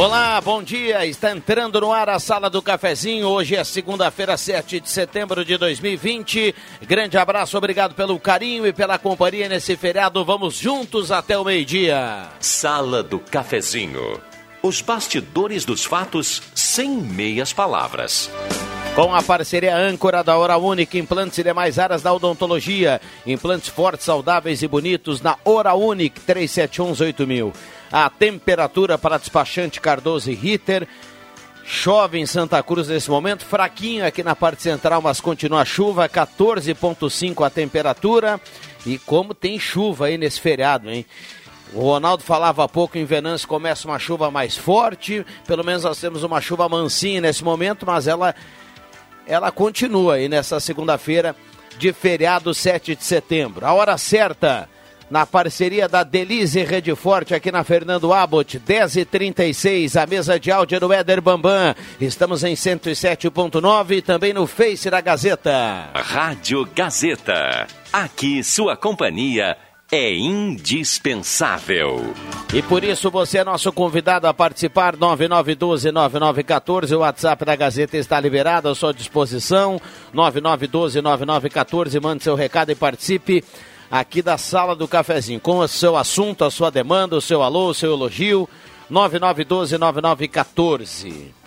Olá, bom dia. Está entrando no ar a sala do cafezinho. Hoje é segunda-feira, 7 de setembro de 2020. Grande abraço, obrigado pelo carinho e pela companhia nesse feriado. Vamos juntos até o meio-dia. Sala do cafezinho. Os bastidores dos fatos sem meias palavras. Com a parceria âncora da Hora Única, implantes e demais áreas da odontologia. Implantes fortes, saudáveis e bonitos na Hora Única, 37118000. A temperatura para despachante Cardoso e Ritter. Chove em Santa Cruz nesse momento, fraquinho aqui na parte central, mas continua a chuva, 14,5 a temperatura. E como tem chuva aí nesse feriado, hein? O Ronaldo falava há pouco em Venâncio começa uma chuva mais forte. Pelo menos nós temos uma chuva mansinha nesse momento, mas ela, ela continua aí nessa segunda-feira de feriado 7 de setembro. A hora certa na parceria da Delize Rede Forte aqui na Fernando Abbott, 10h36, a mesa de áudio do Éder Bambam. Estamos em 107.9 e também no Face da Gazeta. Rádio Gazeta. Aqui sua companhia é indispensável. E por isso você é nosso convidado a participar, 9912-9914, o WhatsApp da Gazeta está liberado à sua disposição, 9912-9914, mande seu recado e participe aqui da Sala do Cafezinho, com o seu assunto, a sua demanda, o seu alô, o seu elogio, 9912-9914.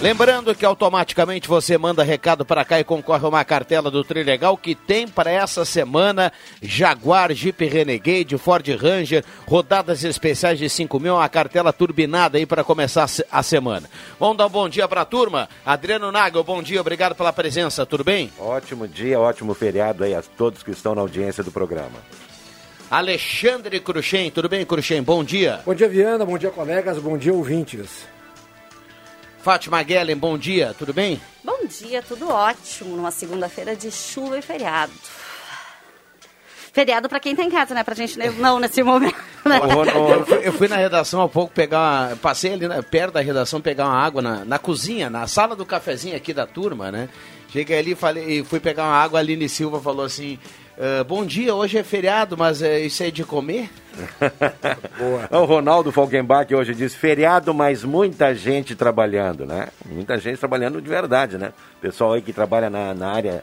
Lembrando que automaticamente você manda recado para cá e concorre a uma cartela do Trilegal que tem para essa semana Jaguar, Jeep Renegade, Ford Ranger, rodadas especiais de 5 mil, uma cartela turbinada aí para começar a semana. Vamos dar um bom dia para a turma. Adriano Nagel, bom dia, obrigado pela presença, tudo bem? Ótimo dia, ótimo feriado aí a todos que estão na audiência do programa. Alexandre Cruxem, tudo bem, Cruxem? Bom dia. Bom dia, Viana, bom dia, colegas, bom dia, ouvintes. Fátima Guellen, bom dia, tudo bem? Bom dia, tudo ótimo, numa segunda-feira de chuva e feriado. Feriado para quem tá em casa, né? Pra gente não nesse momento. Né? Eu, fui, na redação há pouco pegar uma, Passei ali né, perto da redação pegar uma água na, na cozinha, na sala do cafezinho aqui da turma, né? Cheguei ali falei, fui pegar uma água, a Aline Silva falou assim: Uh, bom dia, hoje é feriado, mas é isso aí de comer? Boa. o Ronaldo Falkenbach hoje diz feriado, mas muita gente trabalhando, né? Muita gente trabalhando de verdade, né? Pessoal aí que trabalha na, na área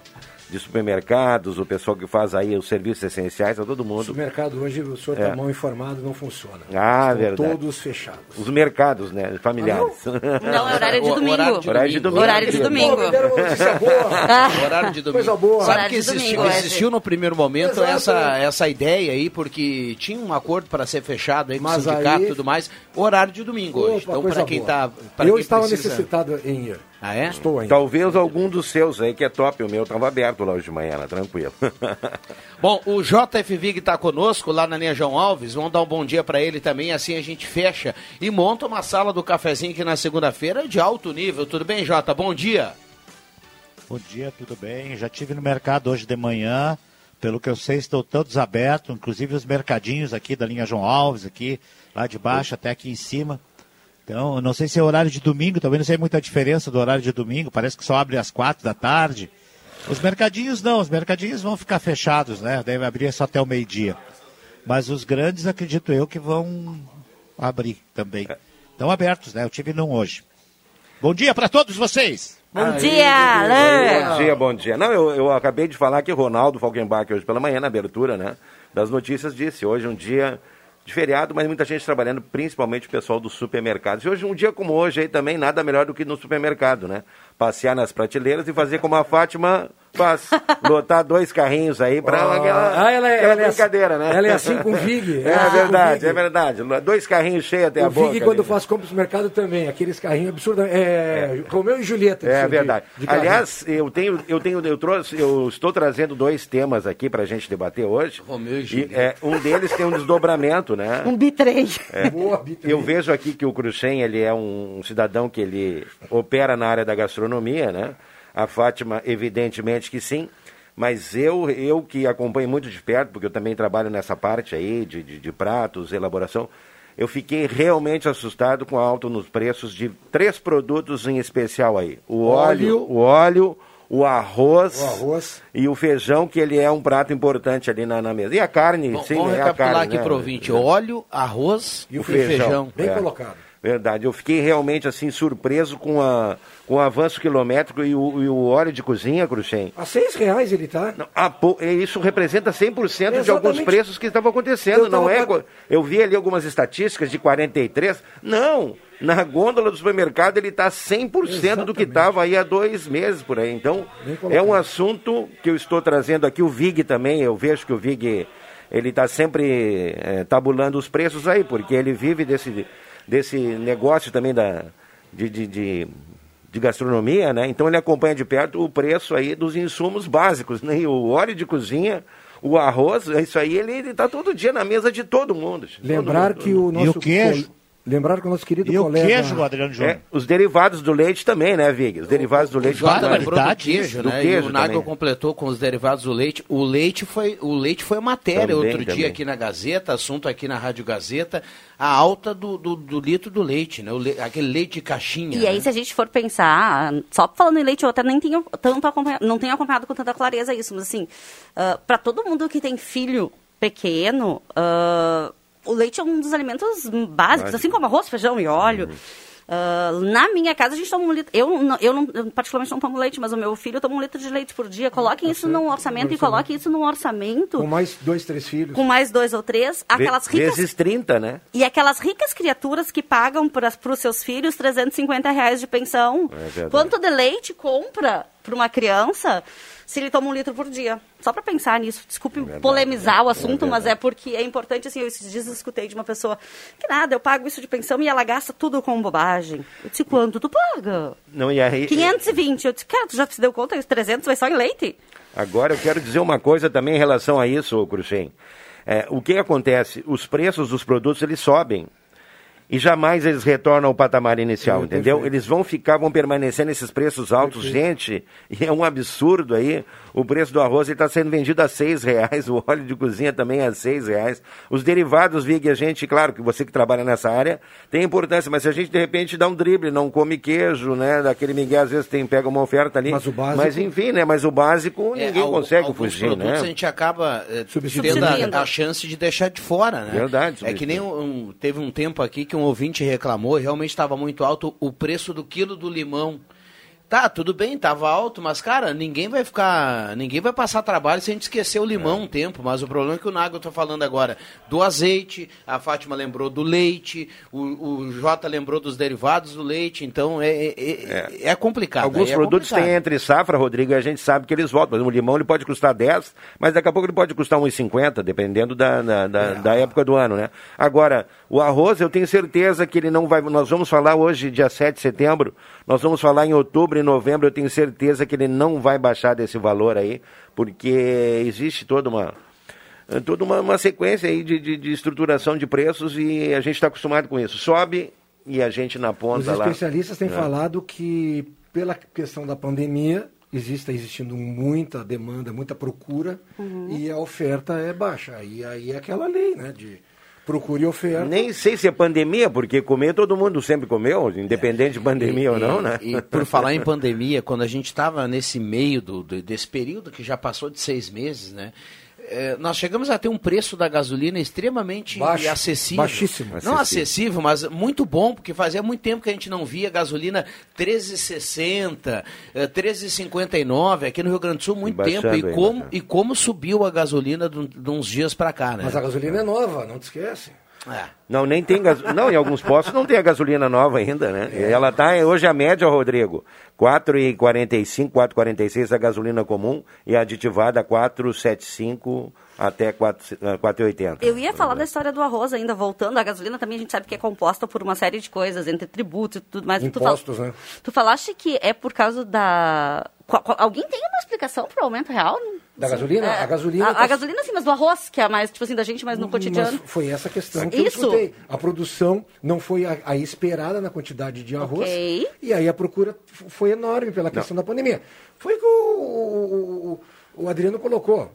de supermercados, o pessoal que faz aí os serviços essenciais, a todo mundo. O supermercado hoje, o senhor está é. mal informado, não funciona. Ah, Estão verdade. todos fechados. Os mercados, né, familiares. Ah, não? não? é horário de domingo. Horário de domingo. Horário de domingo. Horário de domingo. Coisa boa. Sabe que existiu, domingo, existiu no primeiro momento essa, essa ideia aí, porque tinha um acordo para ser fechado aí com Mas o sindicato e tudo mais, horário de domingo Opa, hoje. Então, para quem está... Eu quem estava precisa... necessitado em ir. Ah, é? Estou ainda. Talvez algum dos seus aí, que é top. O meu estava aberto lá hoje de manhã, né? tranquilo. bom, o JF Vig está conosco lá na linha João Alves. Vamos dar um bom dia para ele também. Assim a gente fecha e monta uma sala do cafezinho aqui na segunda-feira de alto nível. Tudo bem, Jota? Bom dia. Bom dia, tudo bem? Já tive no mercado hoje de manhã. Pelo que eu sei, estão todos abertos, inclusive os mercadinhos aqui da linha João Alves, aqui, lá de baixo até aqui em cima. Então, não sei se é horário de domingo, também não sei muita diferença do horário de domingo, parece que só abre às quatro da tarde. Os mercadinhos não, os mercadinhos vão ficar fechados, né? Deve abrir só até o meio-dia. Mas os grandes, acredito eu, que vão abrir também. Estão abertos, né? Eu tive num hoje. Bom dia para todos vocês! Bom Aí, dia, Alain! Bom dia, bom dia. Não, eu, eu acabei de falar que Ronaldo Falkenbach hoje pela manhã, na abertura, né? Das notícias, disse, hoje é um dia de feriado, mas muita gente trabalhando, principalmente o pessoal dos supermercados. E hoje, um dia como hoje, aí também nada melhor do que no supermercado, né? Passear nas prateleiras e fazer como a Fátima Faz. Lotar dois carrinhos aí pra Ah, aquela, ah, ela é- aquela ela é brincadeira, né? ela é assim com o Vig. É, Ah, o verdade, Vig. é verdade. Dois carrinhos cheios até a O boca. Vig, quando ali. faz compras no mercado também, aqueles carrinhos absurdos. É, Romeu e Julieta. É de- verdade. de carrinho. Aliás, eu tenho, eu tenho, eu trouxe, eu estou trazendo dois temas aqui pra gente debater hoje. Romeu e E, Julieta. é, um deles tem um desdobramento, né? Um bitrem. Boa, Bita. Eu vejo aqui que o Cruxem, ele é um, um cidadão que ele opera na área da gastronomia, né? A Fátima, evidentemente que sim. Mas eu, eu que acompanho muito de perto, porque eu também trabalho nessa parte aí de, de, de pratos, elaboração, eu fiquei realmente assustado com a alta nos preços de três produtos em especial aí. O óleo, Óleo. o óleo, o arroz, O arroz. e o feijão, que ele é um prato importante ali na, na mesa. E a carne, Bom, sim, vamos é a recapitular carne, aqui né? pro ouvinte. Óleo, arroz E o feijão. Bem É. colocado. Verdade, eu fiquei realmente assim surpreso com, a, com o avanço quilométrico e o, e o óleo de cozinha, Cruxem. A seis reais ele tá. Não, a po- e Isso representa 100% de alguns Exatamente. preços que estavam acontecendo, Eu não é? pag- Eu vi ali algumas estatísticas de 43. Não, na gôndola do supermercado ele está 100% do que Exatamente. estava aí há dois meses por aí. Então, é um assunto que eu estou trazendo aqui. O Vig também, eu vejo que o Vig ele está sempre eh, tabulando os preços aí, porque ele vive desse, desse negócio também da, de, de, de, de gastronomia, né? Então ele acompanha de perto o preço aí dos insumos básicos, né? E o óleo de cozinha, o arroz, isso aí ele está todo dia na mesa de todo mundo. Lembrar Todo que mundo. o nosso. o queijo? Lembrar que o nosso querido E o colega. queijo, Adriano Júnior? É, os derivados do leite também, né, Vig? Os derivados do leite. Lembrou do queijo, do né? queijo e o Nagel completou com os derivados do leite. O leite foi, o leite foi matéria Também, outro também. dia aqui na Gazeta, assunto aqui na Rádio Gazeta, a alta do, do, do litro do leite, né? O le- aquele leite de caixinha. E aí, né? se a gente for pensar, só falando em leite, eu até nem tenho tanto acompanhado, não tenho acompanhado com tanta clareza isso, mas assim, para todo mundo que tem filho pequeno, ah, o leite é um dos alimentos básicos, assim como arroz, feijão e óleo. Ah, na minha casa a gente toma um litro. Eu, não- eu, não, eu particularmente não tomo leite, mas o meu filho toma um litro de leite por dia. Coloquem isso num orçamento e coloquem isso num orçamento Com mais dois, três filhos. com mais dois ou três. Aquelas ricas Vezes 30, né? e aquelas ricas criaturas que pagam para os seus filhos 350 reais de pensão. É. Quanto de leite compra para uma criança se ele toma um litro por dia? Só para pensar nisso. Desculpe polemizar o assunto, mas é porque é importante, assim, eu esses dias escutei de uma pessoa que nada, eu pago isso de pensão e ela gasta tudo com bobagem. Eu disse, quanto tu paga? Não, e aí, 520. Eu disse, cara, tu já se deu conta? Os 300 vai só em leite? Agora eu quero dizer uma coisa também em relação a isso, Cruxem. É, o que acontece? Os preços dos produtos eles sobem. E jamais eles retornam ao patamar inicial, entendeu? Eles vão ficar, vão permanecer nesses preços altos. Gente, e é um absurdo aí. O preço do arroz está sendo vendido a seis reais, o óleo de cozinha também a seis reais. Os derivados, Vig, a gente, claro que você que trabalha nessa área tem importância, mas se a gente de repente dá um drible, não come queijo, né? Daquele Miguel às vezes tem, pega uma oferta ali. Mas o básico- Mas enfim, né? Mas o básico É, ninguém al- consegue alguns fugir, produtos né? a gente acaba é, Substituindo. tendo a, a chance de deixar de fora, né? Verdade, É que nem um, um- teve um tempo aqui que um ouvinte reclamou, e realmente estava muito alto o preço do quilo do limão. Tá, tudo bem, tava alto, mas cara, ninguém vai ficar, ninguém vai passar trabalho se a gente esquecer o limão um tempo, mas o problema é que o Nago tá falando agora do azeite, a Fátima lembrou do leite, o, o Jota lembrou dos derivados do leite, então é, é, é, é complicado. Alguns é produtos complicado. têm entre safra, Rodrigo, e a gente sabe que eles voltam. Por exemplo, o limão ele pode custar 10, mas daqui a pouco ele pode custar 1,50, dependendo da, da, da, da época do ano, né? Agora, o arroz, eu tenho certeza que ele não vai. Nós vamos falar hoje, dia 7 de setembro, nós vamos falar em outubro e novembro, eu tenho certeza que ele não vai baixar desse valor aí, porque existe toda uma. Toda uma, uma sequência aí de, de, de estruturação de preços e a gente está acostumado com isso. Sobe e a gente na Os ponta lá. especialistas têm É. falado que, pela questão da pandemia, existe existindo muita demanda, muita procura, e a oferta é baixa. E aí é aquela lei, né? De procura e oferta. Nem sei se é pandemia, porque comer todo mundo sempre comeu, independente de pandemia ou não, né? E, por falar em pandemia, quando a gente estava nesse meio do- desse período que já passou de seis meses, né? Eh, nós chegamos a ter um preço da gasolina extremamente Baixo, acessível. baixíssimo. Não Acessível. acessível, mas muito bom, porque fazia muito tempo que a gente não via gasolina 13,60, eh, 13,59 aqui no Rio Grande do Sul, muito tempo. E ainda, como, né? e como subiu a gasolina de, de uns dias para cá, né? Mas a gasolina é nova, não te esquece. É. Não, nem tem gas... Não, em alguns postos não tem a gasolina nova ainda, né? É. Ela tá hoje a média, Rodrigo, 4,45, 4,46 a gasolina comum e a aditivada 4,75 até 4,80. Eu ia falar da história do arroz ainda, voltando. A gasolina também a gente sabe que é composta por uma série de coisas, entre tributos e tudo mais. Impostos, tu fal... né? Tu falaste que é por causa da... Alguém tem uma explicação para o aumento real? Da gasolina? É, a gasolina. A, tá... a, gasolina, sim, mas do arroz, que é mais, tipo assim, da gente, mas no cotidiano. Mas foi essa questão que Isso. eu escutei. A produção não foi a, a esperada na quantidade de arroz. Okay. E aí a procura foi enorme pela questão não. da pandemia. Foi que o, o, o Adriano colocou.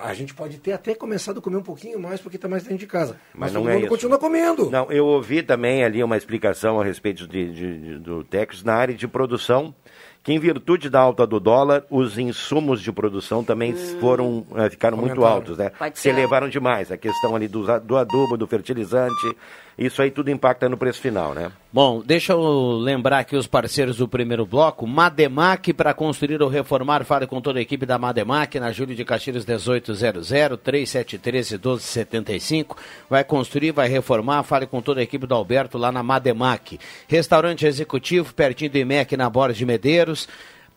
A gente pode ter até começado a comer um pouquinho mais porque está mais dentro de casa. Mas, mas não todo é mundo isso. continua comendo. Não, eu ouvi também ali uma explicação a respeito de, de, de do Tex na área de produção que em virtude da alta do dólar, os insumos de produção também hum. foram, eh, ficaram muito altos, né? Se elevaram demais. A questão ali do, do adubo, do fertilizante, isso aí tudo impacta no preço final, né? Bom, deixa eu lembrar aqui os parceiros do primeiro bloco. Mademac, para construir ou reformar, fale com toda a equipe da Mademac, na Júlio de Castilhos 1800, 3713 1275. Vai construir, vai reformar, fale com toda a equipe do Alberto lá na Mademac. Restaurante executivo, pertinho do IMEC, na Borda de Medeiros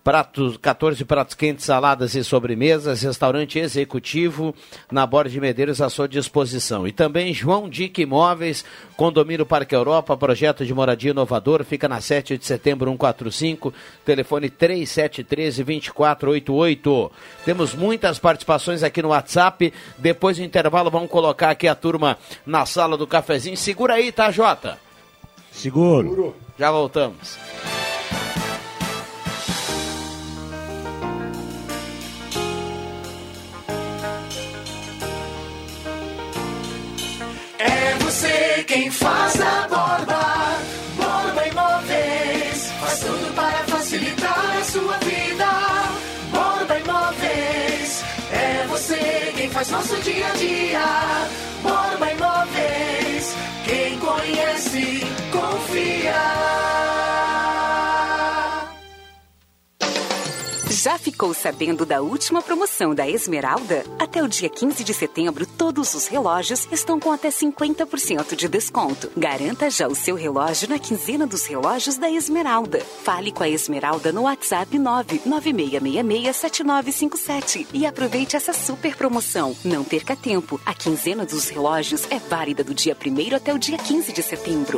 pratos, 14 pratos quentes, saladas e sobremesas, restaurante executivo na Borda de Medeiros à sua disposição. E também João Dick Imóveis, condomínio Parque Europa, projeto de moradia inovador, fica na 7 de setembro 145, telefone 3713 2488. Temos muitas participações aqui no WhatsApp. Depois do intervalo vamos colocar aqui a turma na sala do cafezinho. Segura aí, tá, Jota? Seguro. Já voltamos. Quem faz a borda. Borba Imóveis faz tudo para facilitar a sua vida. Borba Imóveis é você quem faz nosso dia a dia. Já ficou sabendo da última promoção da Esmeralda? Até o dia 15 de setembro, todos os relógios estão com até 50% de desconto. Garanta já o seu relógio na quinzena dos relógios da Esmeralda. Fale com a Esmeralda no WhatsApp 996667957 e aproveite essa super promoção. Não perca tempo. A quinzena dos relógios é válida do dia 1 até o dia 15 de setembro.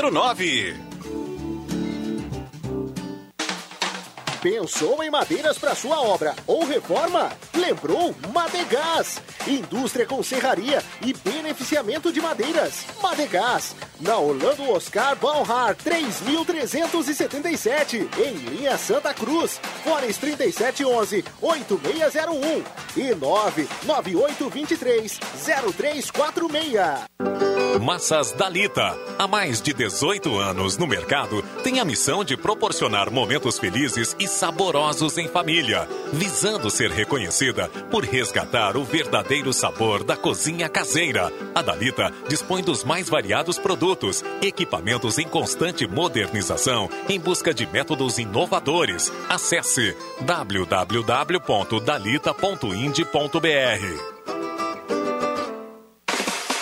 49. Pensou em madeiras para sua obra ou reforma? Lembrou Madegás, indústria com serraria e beneficiamento de madeiras. Madegás, na Orlando Oscar Balhar 3377, em linha Santa Cruz, Fones 3711 8601 e 99823 0346. Massas Dalita, há mais de 18 anos no mercado, tem a missão de proporcionar momentos felizes e saborosos em família, visando ser reconhecida por resgatar o verdadeiro sabor da cozinha caseira. A Dalita dispõe dos mais variados produtos, equipamentos em constante modernização, em busca de métodos inovadores. Acesse www.dalita.ind.br.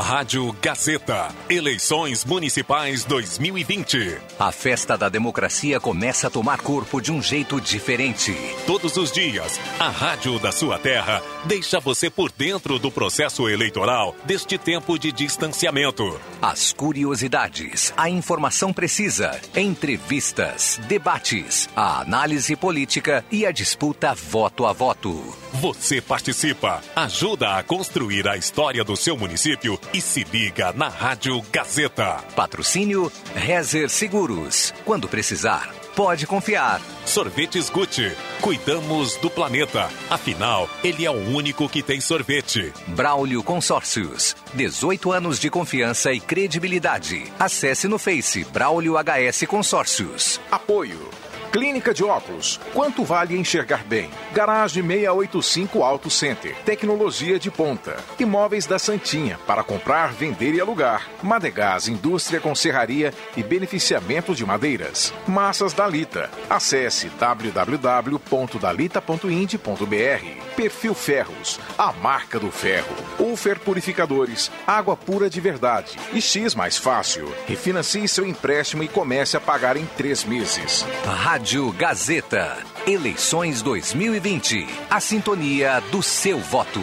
Rádio Gazeta. Eleições Municipais 2020. A festa da democracia começa a tomar corpo de um jeito diferente. Todos os dias, a Rádio da sua terra deixa você por dentro do processo eleitoral deste tempo de distanciamento. As curiosidades, a informação precisa, entrevistas, debates, a análise política e a disputa voto a voto. Você participa, ajuda a construir a história do seu município e se liga na Rádio Gazeta. Patrocínio Rezer Seguros. Quando precisar, pode confiar. Sorvetes Gucci. Cuidamos do planeta. Afinal, ele é o único que tem sorvete. Braulio Consórcios. 18 anos de confiança e credibilidade. Acesse no Face Braulio HS Consórcios. Apoio. Clínica de óculos. Quanto vale enxergar bem? Garagem 685 Auto Center. Tecnologia de ponta. Imóveis da Santinha para comprar, vender e alugar. Madegás, indústria com serraria e beneficiamento de madeiras. Massas Dalita. Acesse www.dalita.ind.br. Perfil Ferros, a marca do ferro. Ufer Purificadores, água pura de verdade. E X mais fácil. Refinancie seu empréstimo e comece a pagar em três meses. Rádio Gazeta. Eleições 2020. A sintonia do seu voto.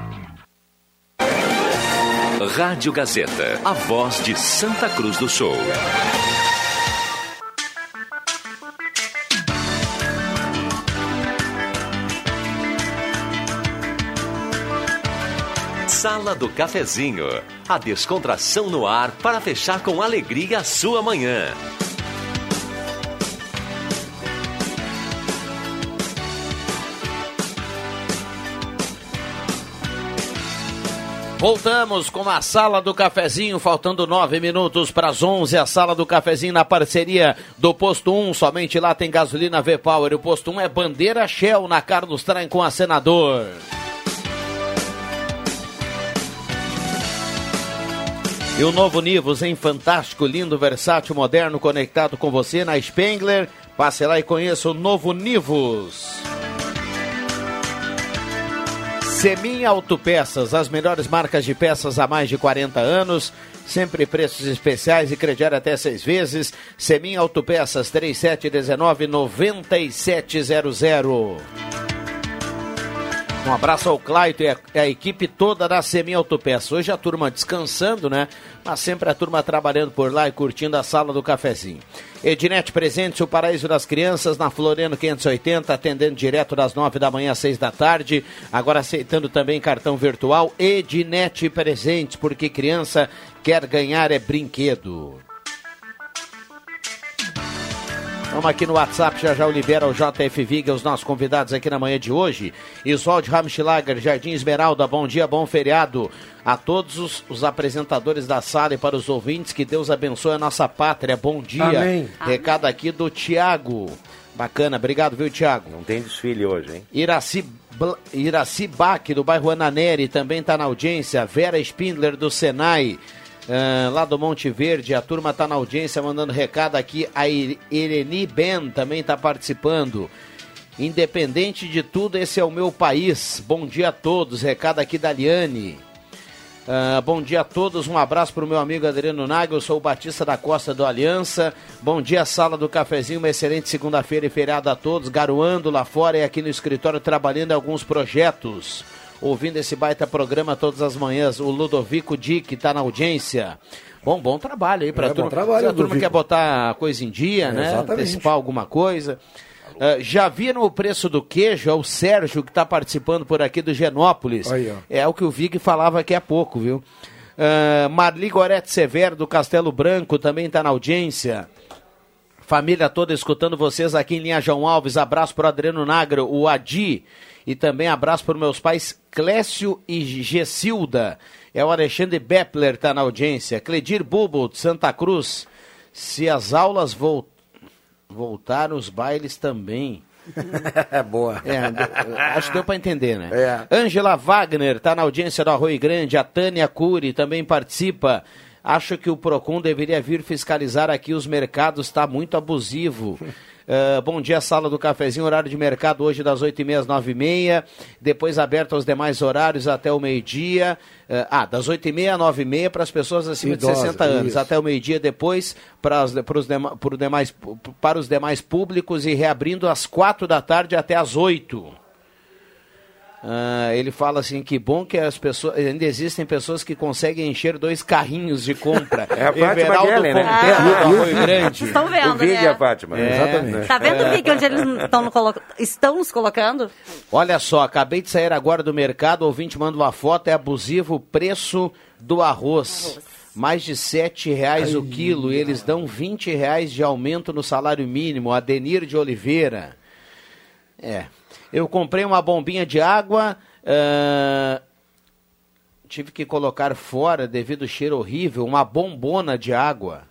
Rádio Gazeta, a voz de Santa Cruz do Sul. Sala do Cafezinho, a descontração no ar para fechar com alegria a sua manhã. Voltamos com a Sala do Cafezinho, faltando nove minutos para as onze. A Sala do Cafezinho na parceria do Posto 1. Somente lá tem gasolina V-Power. O Posto 1 é bandeira Shell na Carlos Traem com a Senador. E o novo Nivus em fantástico, lindo, versátil, moderno, conectado com você na Spengler. Passe lá e conheça o novo Nivus. Semin Autopeças, as melhores marcas de peças há mais de 40 anos. Sempre preços especiais e crediário até seis vezes. Semin Autopeças 3719-9700. Um abraço ao Claito e a equipe toda da Semin Autopeças. Hoje a turma descansando, né? Mas sempre a turma trabalhando por lá e curtindo a sala do cafezinho. Ednet Presente, o paraíso das crianças, na Floriano 580, atendendo direto das 9 da manhã às 6 da tarde. Agora aceitando também cartão virtual. Ednet Presentes, porque criança quer ganhar é brinquedo. Vamos aqui no WhatsApp, já já o libera o JF Viga, os nossos convidados aqui na manhã de hoje. Isolde Ramschlager, Jardim Esmeralda, bom dia, bom feriado a todos os, os, apresentadores da sala e para os ouvintes, que Deus abençoe a nossa pátria, bom dia. Amém. Recado aqui do Tiago. Bacana, obrigado, viu, Tiago? Não tem desfile hoje, hein? Iraci, Iraci Bac, do bairro Ananeri, também está na audiência. Vera Spindler, do Senai. Uh, lá do Monte Verde, a turma está na audiência mandando recado aqui. A Ireni Ben também está participando. Independente de tudo, esse é o meu país. Bom dia a todos. Recado aqui da Liane. Uh, bom dia a todos, um abraço para o meu amigo Adriano Nagel, eu sou o Batista da Costa do Aliança. Bom dia, sala do cafezinho, uma excelente segunda-feira e feriado a todos, garoando lá fora e aqui no escritório trabalhando em alguns projetos ouvindo esse baita programa todas as manhãs. O Ludovico Dick está na audiência. Bom, bom trabalho aí para É, a turma. trabalho, Se a turma quer botar a coisa em dia, É, né? exatamente. Antecipar alguma coisa. Uh, já viram o preço do queijo? É o Sérgio que está participando por aqui do Genópolis. Aí. É o que o Vig falava aqui há pouco, viu? Uh, Marli Gorete Severo do Castelo Branco também está na audiência. Família toda escutando vocês aqui em Linha João Alves. Abraço pro Adriano Nagro, o Adi. E também abraço para meus pais Clécio e Gessilda. É o Alexandre Beppler, tá na audiência. Cledir Bubo, de Santa Cruz. Se as aulas vol... voltaram, os bailes também. Boa. É, acho que deu para entender, né? É. Angela Wagner está na audiência do Arroio Grande. A Tânia Cury também participa. Acho que o Procon deveria vir fiscalizar aqui os mercados, está muito abusivo. Uh, bom dia, sala do cafezinho, horário de mercado hoje das 8h30 às 9h30, depois aberto aos demais horários até o meio-dia. Uh, ah, das 8h30 às 9h30 para as pessoas acima Idosa, de 60 anos, isso. até o meio-dia depois para os, para, os dema- para os demais, para os demais públicos e reabrindo às 4 da tarde até às 8 ah, ele fala assim que bom que as pessoas ainda existem pessoas que conseguem encher dois carrinhos de compra. É a Fátima Everaldo Guellen, né? Arroio Grande. Estão vendo, O vídeo né? é a Fátima. É. Exatamente. Tá vendo o vídeo onde eles estão, no colo- estão nos colocando? Olha só, acabei de sair agora do mercado, o ouvinte manda uma foto, é abusivo o preço do arroz. Mais de sete reais o quilo, e eles dão 20 reais de aumento no salário mínimo. Adenir de Oliveira. É. Eu comprei uma bombinha de água, ah, tive que colocar fora devido ao cheiro horrível, uma bombona de água.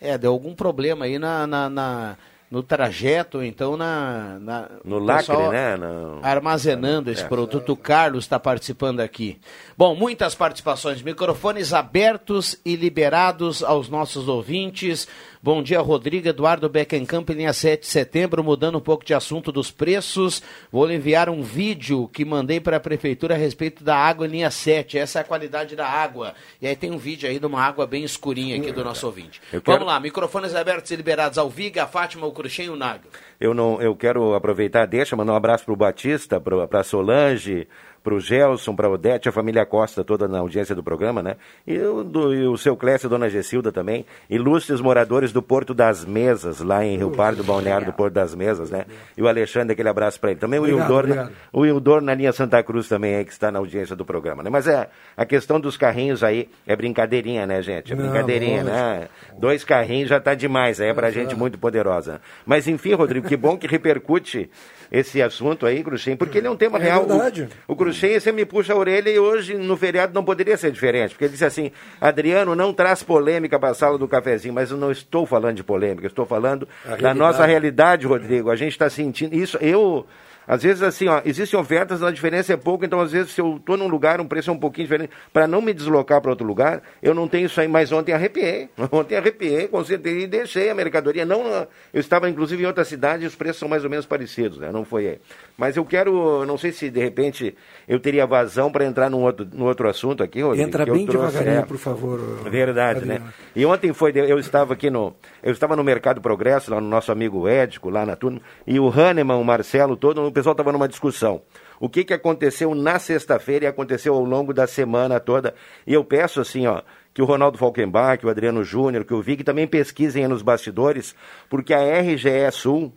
É, deu algum problema aí na, na- na- no trajeto, então na, na No lacre, né? No- Armazenando esse É. produto. O Carlos está participando aqui. Bom, muitas participações. Microfones abertos e liberados aos nossos ouvintes. Bom dia, Rodrigo Eduardo Beckenkamp, linha 7 de setembro, mudando um pouco de assunto dos preços. Vou lhe enviar um vídeo que mandei para a prefeitura a respeito da água em linha 7. Essa é a qualidade da água. E aí tem um vídeo aí de uma água bem escurinha aqui do nosso ouvinte. Eu Vamos lá, microfones abertos e liberados ao Viga, a Fátima, o Cruxem e o Nago. Eu, não, eu quero aproveitar, deixa, mandar um abraço para o Batista, para a Solange, para o Gelson, para a Odete, a família Costa toda na audiência do programa, né? E, o do- e o seu Clécio, Dona Gessilda também. Ilustres moradores do Porto das Mesas, lá em Rio Pardo, Balneário do Porto das Mesas, né? E o Alexandre, aquele abraço para ele. Também o Ildor, obrigado. o Ildor na linha Santa Cruz também aí, que está na audiência do programa, né? Mas é, a questão dos carrinhos aí é brincadeirinha, né, gente? É Não, brincadeirinha, né? Dois carrinhos já tá demais, aí é pra gente muito poderosa. Mas enfim, Rodrigo, que bom que repercute esse assunto aí, Cruxem, porque ele é um tema É real. verdade. O, o Cruxem, você me puxa a orelha e hoje no feriado não poderia ser diferente, porque ele disse assim, Adriano, não traz polêmica para a sala do cafezinho, mas eu não estou falando de polêmica, estou falando da nossa realidade, Rodrigo. A gente está sentindo isso. Eu às vezes, assim, ó, existem ofertas, a diferença é pouco, então, às vezes, se eu estou num lugar, um preço é um pouquinho diferente, para não me deslocar para outro lugar, eu não tenho isso aí, mas ontem arrepiei. Ontem arrepiei, com certeza, e deixei a mercadoria. Não, eu estava, inclusive, em outra cidade e os preços são mais ou menos parecidos, né? Não foi aí. Mas eu quero, não sei se, de repente, eu teria vazão para entrar num outro, num outro assunto aqui, Rodrigo. Entra bem trouxe, devagarinho, é. por favor. Verdade, né? Adriano. E ontem foi, eu estava aqui no, eu estava no Mercado Progresso, lá no nosso amigo Édico, lá na turma, e o Hahnemann, o Marcelo, todo, o pessoal estava numa discussão. O que, que aconteceu na sexta-feira e aconteceu ao longo da semana toda. E eu peço assim, ó, que o Ronaldo Falkenbach, que o Adriano Júnior, que o Vig também pesquisem nos bastidores, porque a RGE Sul,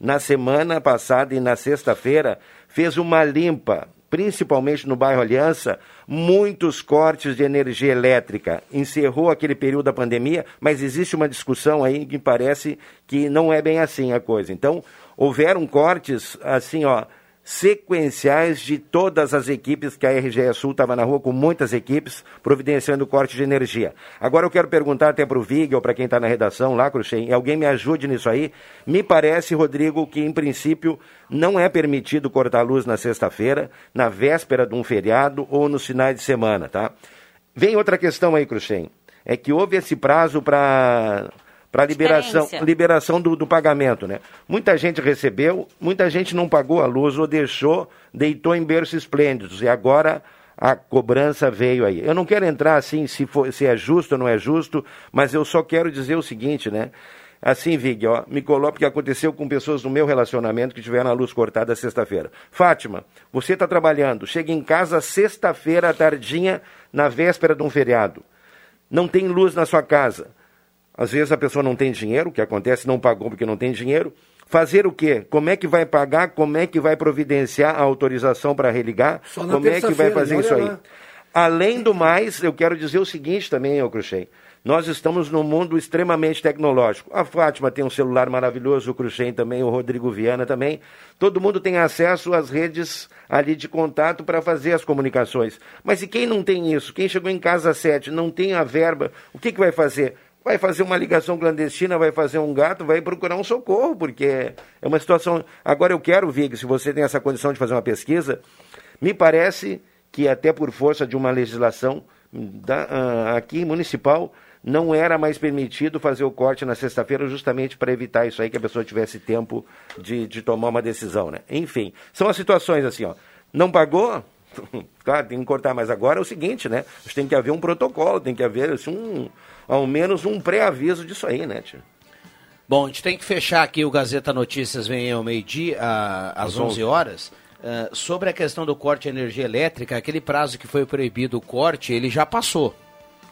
na semana passada e na sexta-feira, fez uma limpa, principalmente no bairro Aliança, muitos cortes de energia elétrica. Encerrou aquele período da pandemia, mas existe uma discussão aí que parece que não é bem assim a coisa. Então, houveram cortes, assim, ó, sequenciais de todas as equipes que a RGE Sul estava na rua, com muitas equipes, providenciando corte de energia. Agora eu quero perguntar até para o Vig ou para quem está na redação lá, Cruxem, alguém me ajude nisso aí. Me parece, Rodrigo, que em princípio não é permitido cortar luz na sexta-feira, na véspera de um feriado ou nos finais de semana, tá? Vem outra questão aí, Cruxem. É que houve esse prazo para para liberação, liberação do, do pagamento, né? Muita gente recebeu, muita gente não pagou a luz ou deixou, deitou em berço esplêndidos e agora a cobrança veio aí. Eu não quero entrar assim se, for, se é justo ou não é justo, mas eu só quero dizer o seguinte, né? Assim, Vig, ó, me coloco que aconteceu com pessoas no meu relacionamento que tiveram a luz cortada sexta-feira. Fátima, você está trabalhando, chega em casa sexta-feira à tardinha, na véspera de um feriado. Não tem luz na sua casa. Às vezes a pessoa não tem dinheiro, o que acontece, não pagou porque não tem dinheiro. Fazer o quê? Como é que vai pagar? Como é que vai providenciar a autorização para religar? Como é que vai fazer isso aí? lá. Além do mais, eu quero dizer o seguinte também, ô Cruxem. Nós estamos num mundo extremamente tecnológico. A Fátima tem um celular maravilhoso, o Cruxem também, o Rodrigo Viana também. Todo mundo tem acesso às redes ali de contato para fazer as comunicações. Mas e quem não tem isso? Quem chegou em casa às sete, não tem a verba, o que, que vai fazer? Vai fazer uma ligação clandestina, vai fazer um gato, vai procurar um socorro, porque é uma situação. Agora eu quero, Vig, se você tem essa condição de fazer uma pesquisa, me parece que até por força de uma legislação da, uh, aqui municipal, não era mais permitido fazer o corte na sexta-feira, justamente para evitar isso aí, que a pessoa tivesse tempo de, de tomar uma decisão, né? Enfim, são as situações assim, ó. Não pagou? Claro, tem que cortar, mas agora é o seguinte, né? Tem que haver um protocolo, tem que haver assim, um, ao menos um pré-aviso disso aí, né, tio? Bom, a gente tem que fechar aqui o Gazeta Notícias, vem ao meio-dia, às 11 horas. Uh, sobre a questão do corte de energia elétrica, aquele prazo que foi proibido o corte, ele já passou.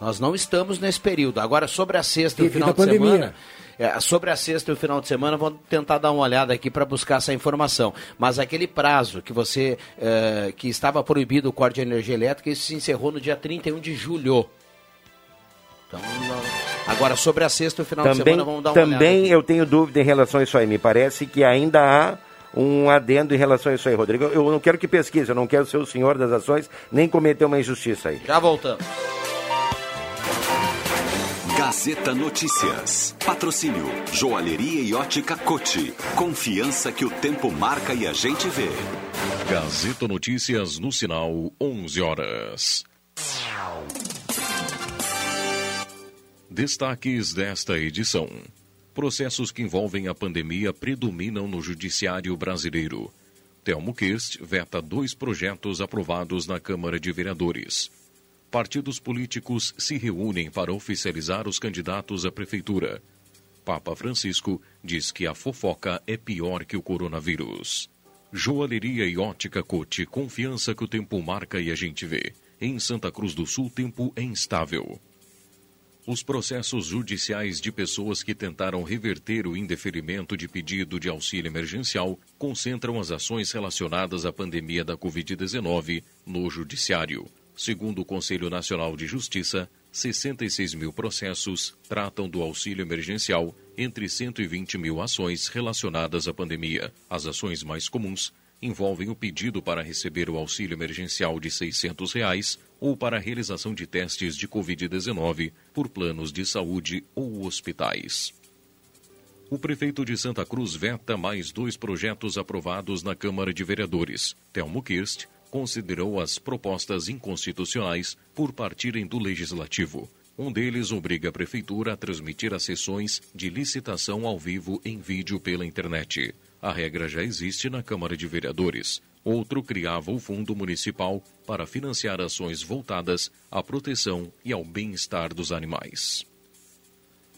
Nós não estamos nesse período. Agora, sobre a sexta e o final de semana. É, sobre a sexta e o final de semana, vou tentar dar uma olhada aqui para buscar essa informação. Mas aquele prazo que você é, que estava proibido o corte de energia elétrica, isso se encerrou no dia 31 de julho. Então, agora sobre a sexta e o final também, de semana, vamos dar uma também olhada. Também eu tenho dúvida em relação a isso aí. Me parece que ainda há um adendo em relação a isso aí, Rodrigo. Eu não quero que pesquise, eu não quero ser o senhor das ações, nem cometer uma injustiça aí. Já voltamos. Gazeta Notícias. Patrocínio Joalheria e Ótica Cote. Confiança que o tempo marca e a gente vê. Gazeta Notícias no sinal 11 horas. Destaques desta edição. Processos que envolvem a pandemia predominam no judiciário brasileiro. Telmo Kirst veta dois projetos aprovados na Câmara de Vereadores partidos políticos se reúnem para oficializar os candidatos à prefeitura. Papa Francisco diz que a fofoca é pior que o coronavírus. Joalheria e ótica Cote, confiança que o tempo marca e a gente vê. Em Santa Cruz do Sul, tempo é instável. Os processos judiciais de pessoas que tentaram reverter o indeferimento de pedido de auxílio emergencial concentram as ações relacionadas à pandemia da Covid-19 no Judiciário. Segundo o Conselho Nacional de Justiça, 66 mil processos tratam do auxílio emergencial entre 120 mil ações relacionadas à pandemia. As ações mais comuns envolvem o pedido para receber o auxílio emergencial de 600 reais ou para a realização de testes de Covid-19 por planos de saúde ou hospitais. O prefeito de Santa Cruz veta mais dois projetos aprovados na Câmara de Vereadores. Telmo Kirst considerou as propostas inconstitucionais por partirem do legislativo. Um deles obriga a prefeitura a transmitir as sessões de licitação ao vivo em vídeo pela internet. A regra já existe na Câmara de Vereadores. Outro criava o Fundo Municipal para financiar ações voltadas à proteção e ao bem-estar dos animais.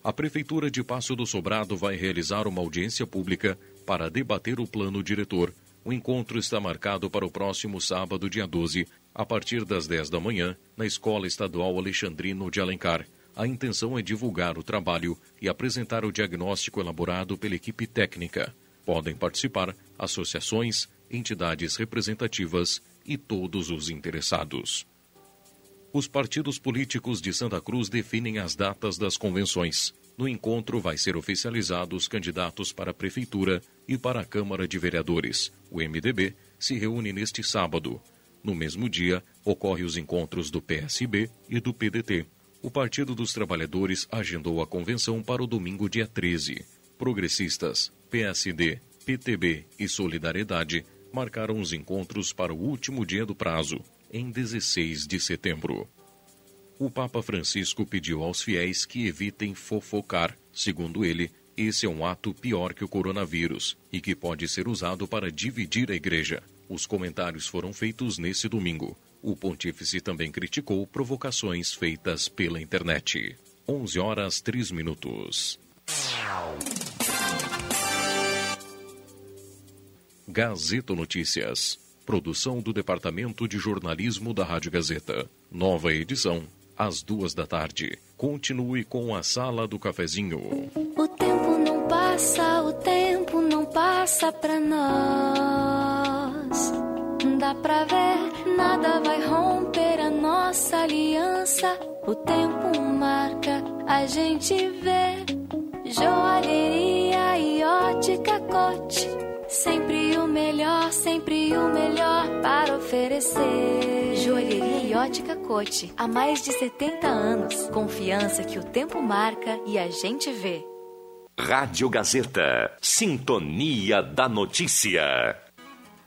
A Prefeitura de Passo do Sobrado vai realizar uma audiência pública para debater o plano diretor o encontro está marcado para o próximo sábado, dia 12, a partir das 10 da manhã, na Escola Estadual Alexandrino de Alencar. A intenção é divulgar o trabalho e apresentar o diagnóstico elaborado pela equipe técnica. Podem participar associações, entidades representativas e todos os interessados. Os partidos políticos de Santa Cruz definem as datas das convenções. No encontro vai ser oficializado os candidatos para a Prefeitura e para a Câmara de Vereadores. O MDB se reúne neste sábado. No mesmo dia, ocorrem os encontros do PSB e do PDT. O Partido dos Trabalhadores agendou a convenção para o domingo, dia 13. Progressistas, PSD, PTB e Solidariedade marcaram os encontros para o último dia do prazo, em 16 de setembro o Papa Francisco pediu aos fiéis que evitem fofocar. Segundo ele, esse é um ato pior que o coronavírus e que pode ser usado para dividir a igreja. Os comentários foram feitos nesse domingo. O pontífice também criticou provocações feitas pela internet. 11 horas 3 minutos. Gazeta Notícias. Produção do Departamento de Jornalismo da Rádio Gazeta. Nova edição às duas da tarde. Continue com a Sala do Cafezinho. O tempo não passa, o tempo não passa pra nós. dá pra ver, nada vai romper a nossa aliança. O tempo marca, a gente vê. Joalheria e ótica cote. Sempre o melhor, sempre o melhor para oferecer. Joalheria e ótica cote. Há mais de 70 anos. Confiança que o tempo marca e a gente vê. Rádio Gazeta. Sintonia da Notícia.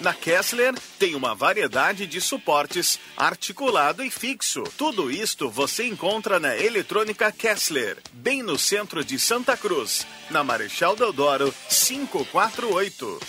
Na Kessler tem uma variedade de suportes articulado e fixo. Tudo isto você encontra na Eletrônica Kessler, bem no centro de Santa Cruz, na Marechal Deodoro 548.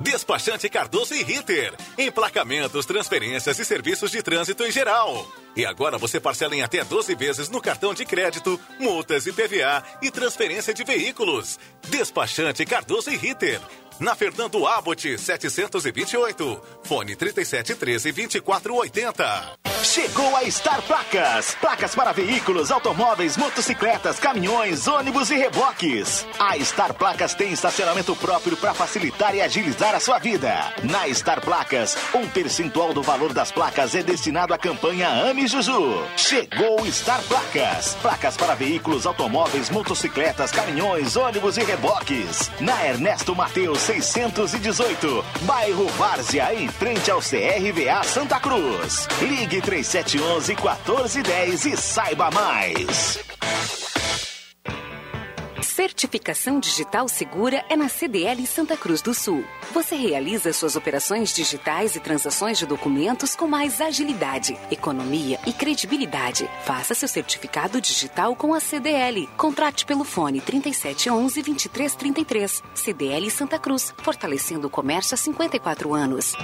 Despachante Cardoso e Ritter. Emplacamentos, transferências e serviços de trânsito em geral. E agora você parcela em até 12 vezes no cartão de crédito, multas e PVA e transferência de veículos. Despachante Cardoso e Ritter. Na Fernando Abbott, 728. Fone 3713 2480. Chegou a Star Placas. Placas para veículos, automóveis, motocicletas, caminhões, ônibus e reboques. A Star Placas tem estacionamento próprio para facilitar e agilizar a sua vida. Na Star Placas, um percentual do valor das placas é destinado à campanha Ame Juju. Chegou Star Placas. Placas para veículos, automóveis, motocicletas, caminhões, ônibus e reboques. Na Ernesto Mateus 618, bairro Várzea, em frente ao CRVA Santa Cruz. Ligue 3711 1410 e saiba mais. Certificação digital segura é na CDL Santa Cruz do Sul. Você realiza suas operações digitais e transações de documentos com mais agilidade, economia e credibilidade. Faça seu certificado digital com a CDL. Contrate pelo fone 3711 2333. CDL Santa Cruz, fortalecendo o comércio há 54 anos.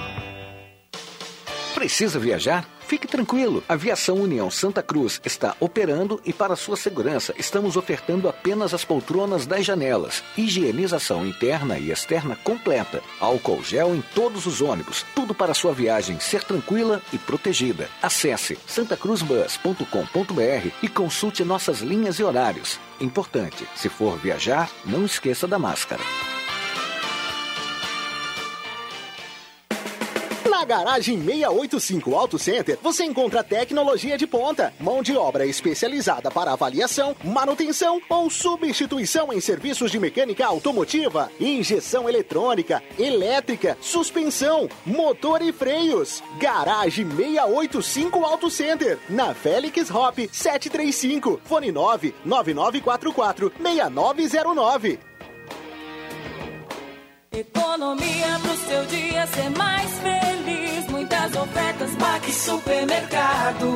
Precisa viajar? Fique tranquilo, a Aviação União Santa Cruz está operando e para sua segurança estamos ofertando apenas as poltronas das janelas, higienização interna e externa completa, álcool gel em todos os ônibus, tudo para sua viagem ser tranquila e protegida. Acesse santacruzbus.com.br e consulte nossas linhas e horários. Importante, se for viajar, não esqueça da máscara. Garagem 685 Auto Center, você encontra tecnologia de ponta, mão de obra especializada para avaliação, manutenção ou substituição em serviços de mecânica automotiva, injeção eletrônica, elétrica, suspensão, motor e freios. Garagem 685 Auto Center, na Félix Hop 735, fone 9 9944 6909. Economia pro seu dia ser mais feliz. Ofertas, Baque Supermercado.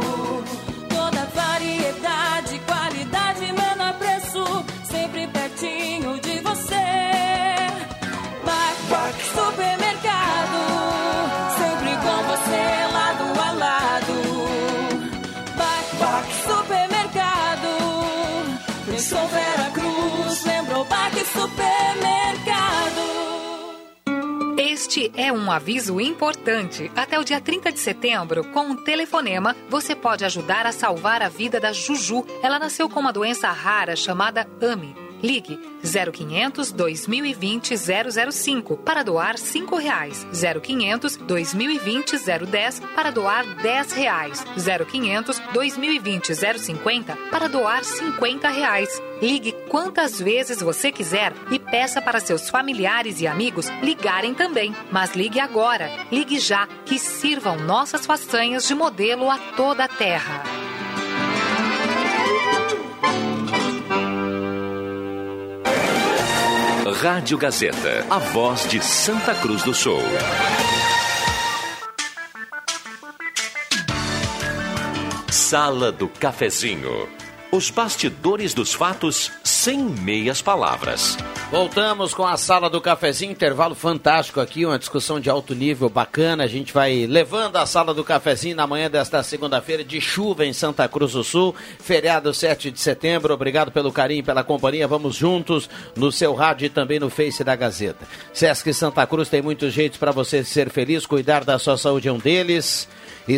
Toda variedade, qualidade, menor preço. Sempre pertinho de você. Este é um aviso importante. Até o dia 30 de setembro, com um telefonema, você pode ajudar a salvar a vida da Juju. Ela nasceu com uma doença rara chamada AMI. Ligue 0500 2020 005 para doar cinco reais. 0500 2020 010 para doar dez reais. 0500 2020 050 para doar cinquenta reais. Ligue quantas vezes você quiser e peça para seus familiares e amigos ligarem também. Mas ligue agora, ligue já, que sirvam nossas façanhas de modelo a toda a terra. Rádio Gazeta, a voz de Santa Cruz do Sul. Sala do Cafezinho. Os bastidores dos fatos sem meias palavras. Voltamos com a sala do cafezinho, intervalo fantástico aqui, uma discussão de alto nível bacana. A gente vai levando a sala do cafezinho na manhã desta segunda-feira de chuva em Santa Cruz do Sul, feriado 7 de setembro. Obrigado pelo carinho, pela companhia. Vamos juntos no seu rádio e também no Face da Gazeta. Sesc Santa Cruz tem muitos jeitos para você ser feliz, cuidar da sua saúde é um deles.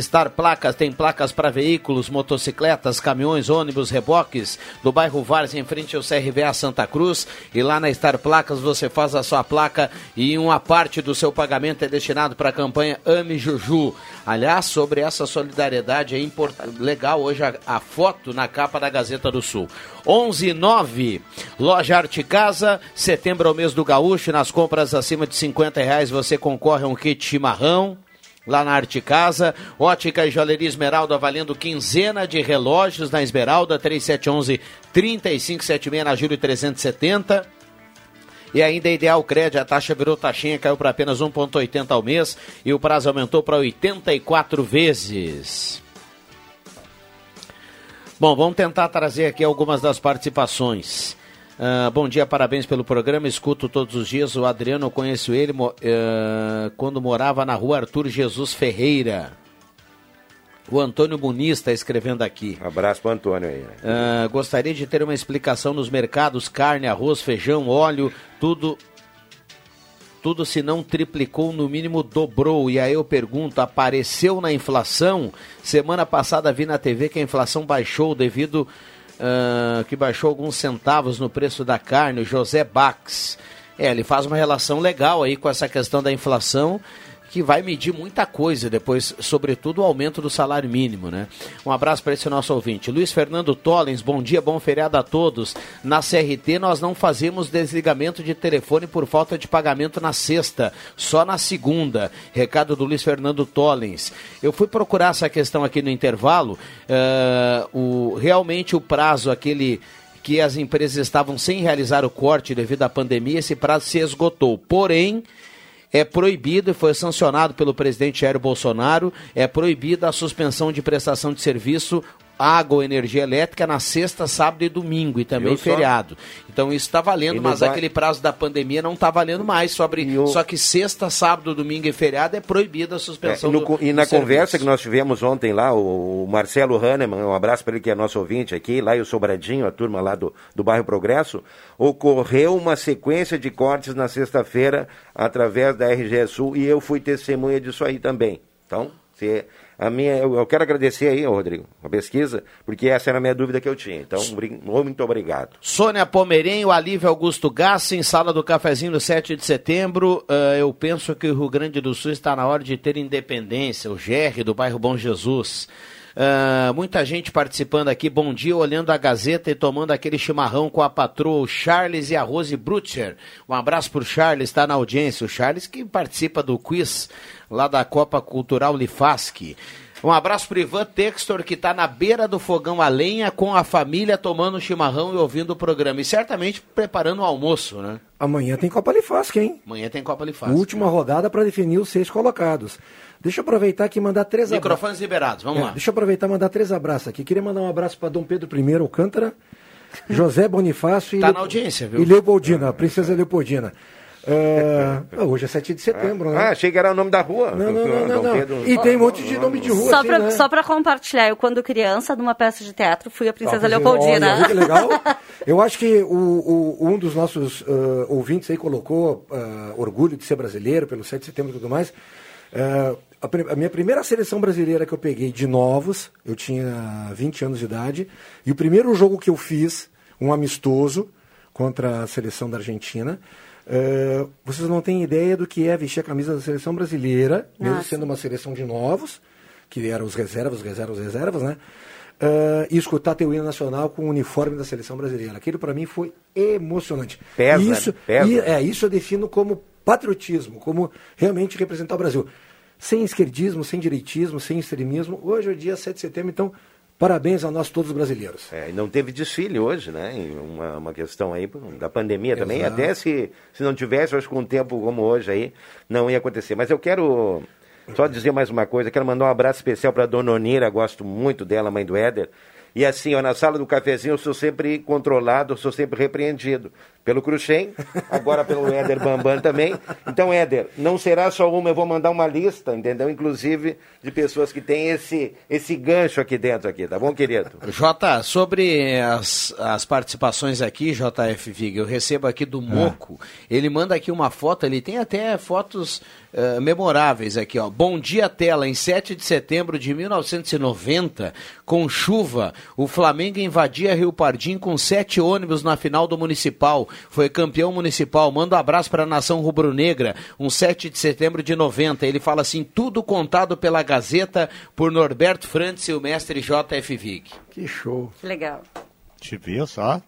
Star Placas tem placas para veículos, motocicletas, caminhões, ônibus, reboques, do bairro Várzea em frente ao CRVA Santa Cruz. E lá na Star Placas você faz a sua placa e uma parte do seu pagamento é destinado para a campanha Ame Juju. Aliás, sobre essa solidariedade é import... legal hoje a, a, foto na capa da Gazeta do Sul. 11 9 Loja Arte Casa, setembro é o mês do gaúcho, nas compras acima de 50 reais você concorre a um kit chimarrão lá na Arte Casa. Ótica e Joalheria Esmeralda valendo quinzena de relógios na Esmeralda, 3711 3576 na Júlio 370. E ainda é Ideal Crédito, a taxa virou taxinha, caiu para apenas 1,80 ao mês e o prazo aumentou para 84 vezes. Bom, vamos tentar trazer aqui algumas das participações. Uh, bom dia, parabéns pelo programa. Escuto todos os dias. O Adriano, eu conheço ele uh, quando morava na rua Arthur Jesus Ferreira. O Antônio Muniz está escrevendo aqui. Um abraço para o Antônio aí. Uh, gostaria de ter uma explicação nos mercados: carne, arroz, feijão, óleo, tudo. Tudo se não triplicou, no mínimo dobrou. E aí eu pergunto: apareceu na inflação? Semana passada vi na TV que a inflação baixou devido uh, que baixou alguns centavos no preço da carne, o José Bax. É, ele faz uma relação legal aí com essa questão da inflação que vai medir muita coisa depois, sobretudo o aumento do salário mínimo, né? Um abraço para esse nosso ouvinte. Luiz Fernando Tollens, bom dia, bom feriado a todos. Na CRT nós não fazemos desligamento de telefone por falta de pagamento na sexta, só na segunda. Recado do Luiz Fernando Tollens. Eu fui procurar essa questão aqui no intervalo, uh, o, realmente o prazo aquele que as empresas estavam sem realizar o corte devido à pandemia, esse prazo se esgotou. Porém, é proibido e foi sancionado pelo presidente Jair Bolsonaro, é proibida a suspensão de prestação de serviço água ou energia elétrica na sexta, sábado e domingo e também feriado. Então isso está valendo, mas vai... aquele prazo da pandemia não está valendo mais. Sobre... O... Só que sexta, sábado, domingo e feriado é proibida a suspensão é, no, do, E na conversa serviço. que nós tivemos ontem lá, o, o Marcelo Hahnemann, um abraço para ele que é nosso ouvinte aqui, lá e o Sobradinho, a turma lá do, do bairro Progresso, ocorreu uma sequência de cortes na sexta-feira através da RGE Sul e eu fui testemunha disso aí também. Então, se a minha, eu, eu, quero agradecer aí, Rodrigo, a pesquisa, porque essa era a minha dúvida que eu tinha. Então, muito obrigado. Sônia Pomerenho, Alívio Augusto Gassin, sala do cafezinho do 7 de setembro. Uh, eu penso que o Rio Grande do Sul está na hora de ter independência. O GR do bairro Bom Jesus. Uh, muita gente participando aqui. Bom dia, olhando a Gazeta e tomando aquele chimarrão com a patroa, o Charles e a Rose Brutcher. Um abraço para o Charles, está na audiência. O Charles que participa do quiz lá da Copa Cultural Lifaski. Um abraço para Ivan Textor, que está na beira do fogão a lenha com a família, tomando chimarrão e ouvindo o programa. E certamente preparando o almoço, né? Amanhã tem Copa Lifaski, hein? Amanhã tem Copa Lifaski. Última rodada para definir os seis colocados. Deixa eu aproveitar aqui e mandar três abraços. Microfones liberados, vamos é, lá. Deixa eu aproveitar e mandar três abraços aqui. Queria mandar um abraço para Dom Pedro I Alcântara, José Bonifácio e, tá na audiência, viu? e Leopoldina, a princesa Leopoldina. Uh, hoje é 7 de setembro, né? Ah, achei que era o nome da rua. Não, não, não. não, não. E tem um monte de nome de rua. Só assim, para né? só pra compartilhar, eu quando criança, numa peça de teatro, fui a Princesa ah, Leopoldina. Olha, que legal. Eu acho que o, o, um dos nossos uh, ouvintes aí colocou uh, orgulho de ser brasileiro pelo 7 de setembro e tudo mais. A, a, minha primeira seleção brasileira que eu peguei de novos, eu tinha 20 anos de idade, e o primeiro jogo que eu fiz, um amistoso, contra a seleção da Argentina. Uh, vocês não têm ideia do que é vestir a camisa da seleção brasileira, mesmo Nossa. sendo uma seleção de novos, que eram os reservas, reservas, reservas, né? Uh, e escutar teu hino nacional com o uniforme da seleção brasileira. Aquilo para mim foi emocionante. Pesa, isso? Pesa. e- é, isso eu defino como patriotismo, como realmente representar o Brasil. Sem esquerdismo, sem direitismo, sem extremismo. Hoje é o dia 7 de setembro, então parabéns a nós todos brasileiros. É, não teve desfile hoje, né? Uma, uma questão aí da pandemia também. Exato. Até se, se não tivesse, acho que um tempo como hoje aí, não ia acontecer. Mas eu quero só dizer mais uma coisa. Quero mandar um abraço especial para a Dona Onira, gosto muito dela, mãe do Éder. E assim, ó, na sala do cafezinho eu sou sempre controlado, eu sou sempre repreendido. Pelo Cruxem, agora pelo Éder Bambam também. Então, Éder, não será só uma, eu vou mandar uma lista, entendeu? Inclusive de pessoas que têm esse, esse gancho aqui dentro, aqui, tá bom, querido? Jota, sobre as, as participações aqui, JF Vig, eu recebo aqui do Moco. Ele manda aqui uma foto, ele tem até fotos eh, memoráveis aqui, ó. Bom dia, tela. Em 7 de setembro de 1990, com chuva, o Flamengo invadia Rio Pardim com sete ônibus na final do Municipal. Foi campeão municipal. Manda um abraço para a nação rubro-negra. Um 7 de setembro de 90. Ele fala assim: tudo contado pela Gazeta por Norberto Frantz e o mestre JF Vig. Que show. Que legal. Te viu só?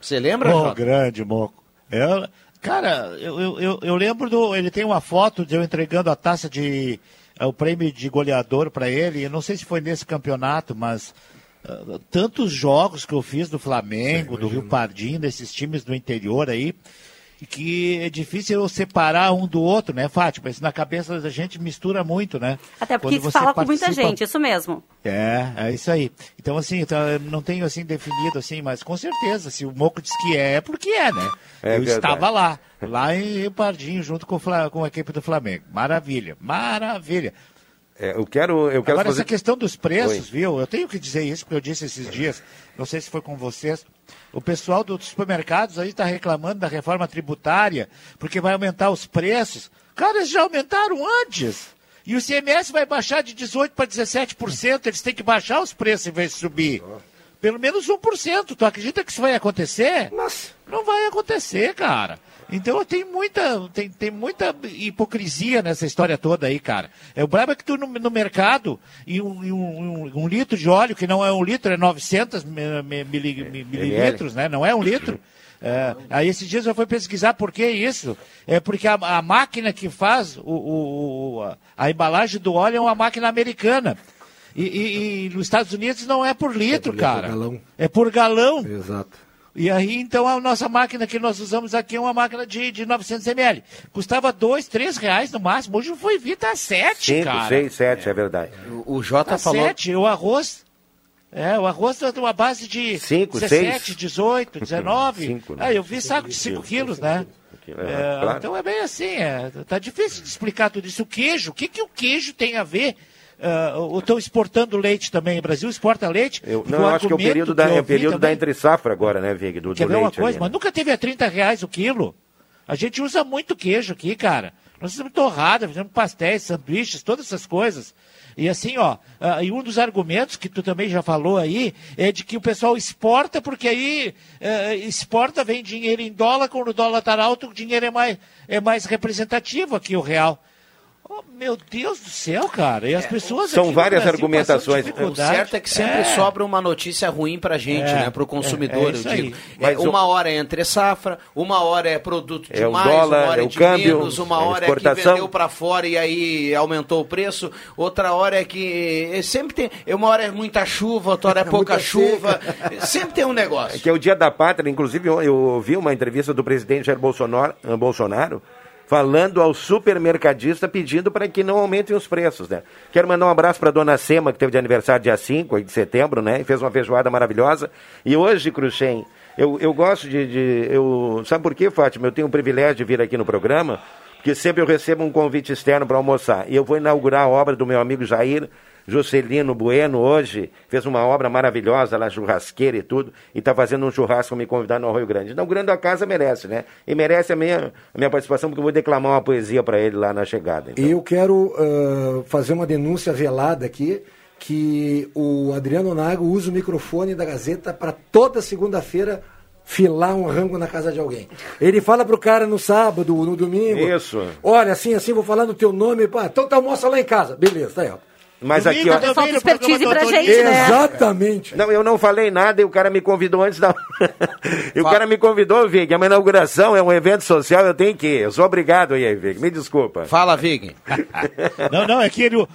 Você lembra, Jota? grande, Moco. Eu, cara, eu, eu, eu, eu lembro do. Ele tem uma foto de eu entregando a taça de. é, o prêmio de goleador para ele. Eu não sei se foi nesse campeonato, mas. Tantos jogos que eu fiz do Flamengo, do Rio Pardim, desses times do interior aí, e que é difícil eu separar um do outro, né, Fátima? Isso na cabeça da gente mistura muito, né? Até porque Quando se você fala com muita participa- gente, isso mesmo. é, é isso aí. Então, assim, então, eu não tenho assim definido assim, mas com certeza, se o Moco diz que é, é porque é, né? É eu verdade. estava lá, lá em Rio Pardinho, junto com, com a equipe do Flamengo. Maravilha, maravilha. É, eu quero, eu quero Agora, fazer... essa questão dos preços, Oi. viu? Eu tenho que dizer isso, porque eu disse esses dias, não sei se foi com vocês. O pessoal dos supermercados aí está reclamando da reforma tributária, porque vai aumentar os preços. Cara, eles já aumentaram antes. E o CMS vai baixar de 18% para 17%. Eles têm que baixar os preços em vez de subir. Pelo menos 1%. Tu acredita que isso vai acontecer? Não vai acontecer, cara. Então tem muita, tem, tem muita hipocrisia nessa história toda aí, cara. É o brabo é que tu no, no mercado e um, um- um- litro de óleo, que não é um litro, é 900 mi- mi- mili- mi- mililitros, né? Não é um litro. É, aí esses dias eu fui pesquisar por que isso. É porque a, a máquina que faz o, o- a, a embalagem do óleo é uma máquina americana. E, e- e nos Estados Unidos não é por litro, litro, é por cara. galão. É por galão. Exato. E aí, então, a nossa máquina que nós usamos aqui é uma máquina de, de 900 ml. Custava dois, três reais no máximo. Hoje foi vir, tá sete, Cinco, cara. seis, sete, é verdade. O, o Jota Tá falou. sete. O arroz... É, o arroz tem uma base de Cinco, 17, seis. 18, 19. Cinco, né? Ah, eu vi saco de 5 quilos, né? É, É, claro. Então é bem assim, é, tá difícil de explicar tudo isso. O queijo, o que, que o queijo tem a ver? Uh, Estão exportando leite também. O Brasil exporta leite. Eu, não, eu acho que é o período, da, é o período da entre safra agora, né, Vig? Do, do Quer ver uma coisa? ali, Mas né? nunca teve a 30 reais o quilo. A gente usa muito queijo aqui, cara. Nós fazemos torrada, fazemos pastéis, sanduíches, todas essas coisas. E assim, ó, ah, e um dos argumentos que tu também já falou aí é de que o pessoal exporta, porque aí eh, exporta, vem dinheiro em dólar, quando o dólar está alto, o dinheiro é mais, é mais representativo aqui, o real. Oh, meu Deus do céu, cara. E as pessoas São várias Brasil argumentações. O certo é que sempre É. sobra uma notícia ruim pra gente, É, né? Pro consumidor, é, é isso eu digo. É, Mas o- uma hora é entre safra, uma hora é produto É o demais, dólar, uma hora é é, o de câmbio, menos, uma é hora é que vendeu pra fora e aí aumentou o preço, outra hora é que é, sempre tem, é, uma hora é muita chuva, outra hora é pouca chuva, sempre tem um É negócio. que é o dia da pátria, inclusive eu eu ouvi uma entrevista do presidente Jair Bolsonaro, eh, Bolsonaro falando ao supermercadista pedindo para que não aumentem os preços, né? Quero mandar um abraço para dona Sema, que teve de aniversário dia 5 aí de setembro, né? E fez uma feijoada maravilhosa. E hoje, Cruxem, eu, eu gosto de, de- eu Sabe por quê, Fátima? Eu tenho o privilégio de vir aqui no programa, porque sempre eu recebo um convite externo para almoçar. E eu vou inaugurar a obra do meu amigo Jair Juscelino Bueno hoje fez uma obra maravilhosa lá, churrasqueira e tudo, e está fazendo um churrasco me convidar no Rio Grande. Inaugurando a casa merece, né? E merece a minha, a minha participação, porque eu vou declamar uma poesia para ele lá na chegada. Então. Eu quero ah, fazer uma denúncia velada aqui, que o Adriano Nago usa o microfone da Gazeta para toda segunda-feira filar um rango na casa de alguém. Ele fala pro cara no sábado, no domingo. Isso. Olha, assim, assim, vou falar no teu nome. Pá, então tá almoça lá em casa. Beleza, tá aí, ó. Mas Domingo aqui, ó. também, no programa do Antônio. Exatamente. Não, eu não falei nada e o cara me convidou antes da. e o cara me convidou, Vig. A minha inauguração é um evento social, eu tenho que ir. Eu sou obrigado aí, Vig. Me desculpa. Fala, Vig. Não, não, é que ele,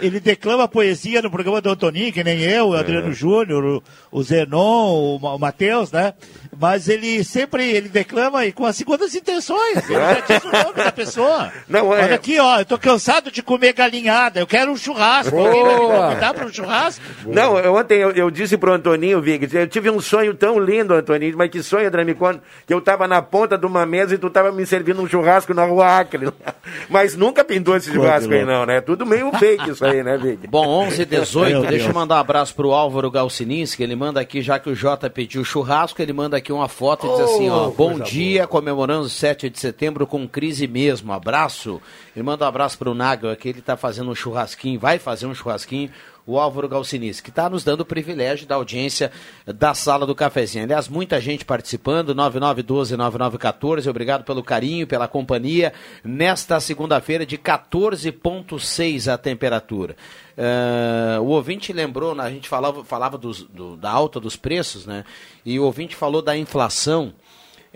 ele, declama poesia no programa do Antoninho, que nem eu, o Adriano Júnior, o, Zenon, o Matheus, né? Mas ele sempre ele declama e com as segundas intenções. Ele já diz o nome da pessoa. Não, é- Olha aqui, ó, eu tô cansado de comer galinhada, eu quero um churrasco. Alguém vai me Boa. convidar para um churrasco? Não, eu- ontem eu, eu disse pro Antoninho, Vig, eu tive um sonho tão lindo, Antoninho, mas que sonho, conta, que eu tava na ponta de uma mesa e tu tava me servindo um churrasco na rua Acre. Mas nunca pintou esse churrasco aí não, né? Tudo meio fake isso aí, né, Vig? Bom, 11 e 18, Meu deixa eu mandar um abraço pro Álvaro Galcininski, ele manda aqui, já que o Jota pediu churrasco, ele manda aqui uma foto e diz assim, ó, Oh, bom dia, comemorando o 7 de setembro com crise mesmo, abraço. Ele manda um abraço pro Nagel aqui, ele tá fazendo um churrasquinho, vai fazer um churrasquinho, o Álvaro Galcinis, que está nos dando o privilégio da audiência da sala do cafezinho. Aliás, muita gente participando, 9912-9914, obrigado pelo carinho, pela companhia. Nesta segunda-feira, de 14,6 a temperatura. Eh, o ouvinte lembrou, né, a gente falava, falava dos- do- da alta dos preços, né? E o ouvinte falou da inflação.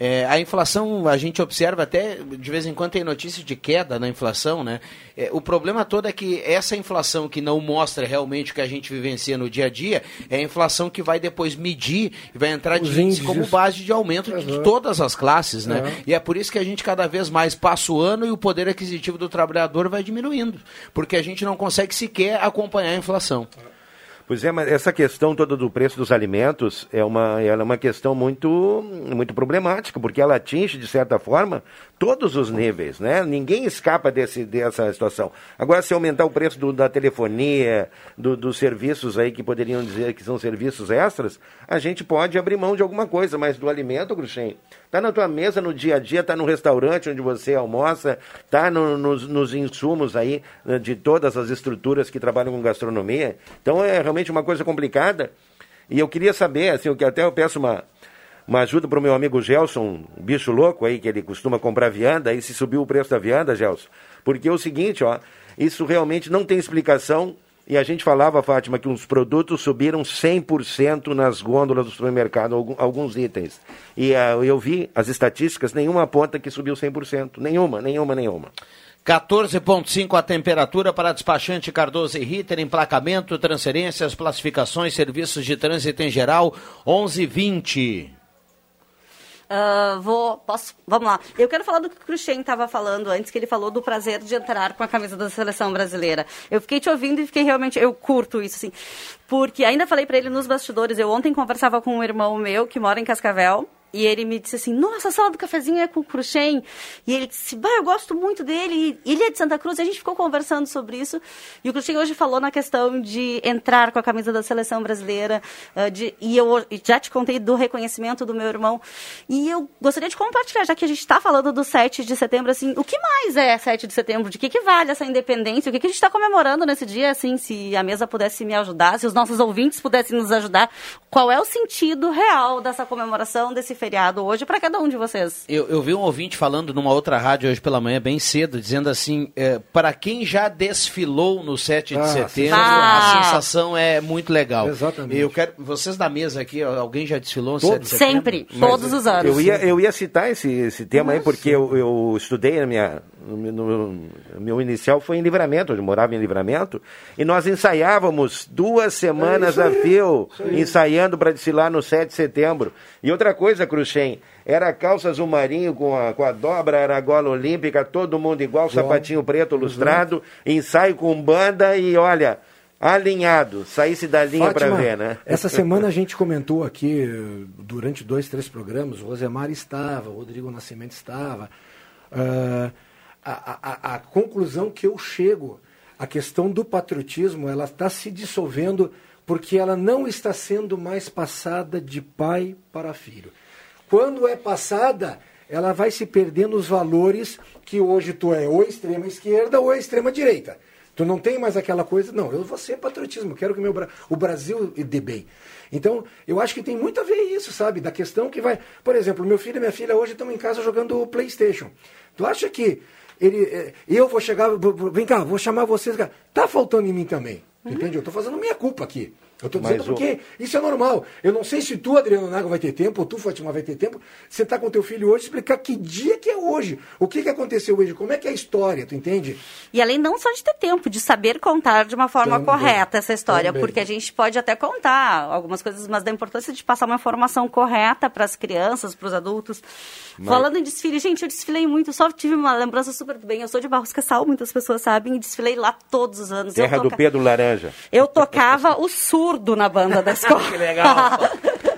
É, a inflação, a gente observa até, de vez em quando tem notícias de queda na inflação, né? É, o problema todo é que essa inflação que não mostra realmente o que a gente vivencia no dia a dia, é a inflação que vai depois medir e vai entrar de índice como base de aumento de Uhum. todas as classes, né? Uhum. E é por isso que a gente cada vez mais passa o ano e o poder aquisitivo do trabalhador vai diminuindo, porque a gente não consegue sequer acompanhar a inflação. Pois é, mas essa questão toda do preço dos alimentos é uma, é uma questão muito, muito problemática, porque ela atinge, de certa forma, todos os níveis, né? Ninguém escapa desse, dessa situação. Agora, se aumentar o preço do- da telefonia, do- dos serviços aí que poderiam dizer que são serviços extras, a gente pode abrir mão de alguma coisa, mas do alimento, Cruxem, tá na tua mesa no dia a dia, tá no restaurante onde você almoça, tá no- nos, nos insumos aí né, de todas as estruturas que trabalham com gastronomia. Então é realmente uma coisa complicada. E eu queria saber, assim, que até eu peço uma, uma ajuda para o meu amigo Gelson, bicho louco aí, que ele costuma comprar vianda, aí se subiu o preço da vianda, Gelson. Porque é o seguinte, ó, isso realmente não tem explicação. E a gente falava, Fátima, que os produtos subiram 100% nas gôndolas do supermercado, alguns itens. E ah, eu vi as estatísticas, nenhuma aponta que subiu 100%. Nenhuma, nenhuma, nenhuma. 14,5 a temperatura para despachante Cardoso e Ritter, emplacamento, transferências, classificações, serviços de trânsito em geral, 11,20. Ah, vou, posso, vamos lá. Eu quero falar do que o Cruxem estava falando antes, que ele falou do prazer de entrar com a camisa da seleção brasileira. Eu fiquei te ouvindo e fiquei realmente, eu curto isso, assim. Porque ainda falei para ele nos bastidores, eu ontem conversava com um irmão meu que mora em Cascavel, e ele me disse assim, nossa, a sala do cafezinho é com o Cruxem. E ele disse, bah, eu gosto muito dele. E ele é de Santa Cruz. E a gente ficou conversando sobre isso. E o Cruxem hoje falou na questão de entrar com a camisa da seleção brasileira. ah, de- e eu já te contei do reconhecimento do meu irmão. E eu gostaria de compartilhar, já que a gente está falando do 7 de setembro, assim, o que mais é 7 de setembro? De que, que vale essa independência? O que, que a gente está comemorando nesse dia, assim, se a mesa pudesse me ajudar, se os nossos ouvintes pudessem nos ajudar? Qual é o sentido real dessa comemoração, desse feriado hoje, para cada um de vocês? Eu, eu vi um ouvinte falando numa outra rádio hoje pela manhã, bem cedo, dizendo assim: é, para quem já desfilou no 7 de Ah, setembro, Ah. a sensação é muito legal. Exatamente. Eu quero. Vocês da mesa aqui, alguém já desfilou no 7 de setembro? Sempre, Mas todos os anos. Eu ia, eu ia citar esse, esse tema aí, porque eu, eu estudei na minha. No, meu- no meu inicial foi em livramento, eu morava em livramento, e nós ensaiávamos duas semanas É a fio, ensaiando para desfilar no 7 de setembro. E outra coisa, Cruxem, era calça azul marinho com a, com a dobra, era a gola olímpica, todo mundo igual, sapatinho preto lustrado, ensaio com banda e olha, alinhado, saísse da linha para ver, né? Essa semana a gente comentou aqui, durante dois, três programas, o Rosemar estava, o Rodrigo Nascimento estava. Ah, a, a- a conclusão que eu chego, a questão do patriotismo, ela está se dissolvendo porque ela não está sendo mais passada de pai para filho. Quando é passada, ela vai se perdendo os valores que hoje tu é ou extrema esquerda ou extrema direita. Tu não tem mais aquela coisa, não, eu vou ser patriotismo, quero que meu, o Brasil dê bem. Então, eu acho que tem muito a ver isso, sabe? Da questão que vai. Por exemplo, meu filho e minha filha hoje estão em casa jogando PlayStation. Tu acha que ele, eh, eu vou chegar, vem cá, vou chamar vocês. Tá faltando em mim também. Entende? Eu tô fazendo minha culpa aqui. Eu tô Mas dizendo o- porque isso é normal. Eu não sei se tu, Adriano Naga, vai ter tempo, ou tu, Fátima, vai ter tempo, sentar com teu filho hoje e explicar que dia que é hoje. O que, que aconteceu hoje, como é que é a história, tu entende? E além não só de ter tempo, de saber contar de uma forma Também, correta essa história, também. porque a gente pode até contar algumas coisas, mas da importância de passar uma informação correta para as crianças, para os adultos. Mas- Falando em desfile, gente, eu desfilei muito, só tive uma lembrança super do bem. Eu sou de Barros Cassal, muitas pessoas sabem, e desfilei lá todos os anos. Terra eu, do toca- Pedro Laranja. eu tocava o surdo na banda da escola. Que legal.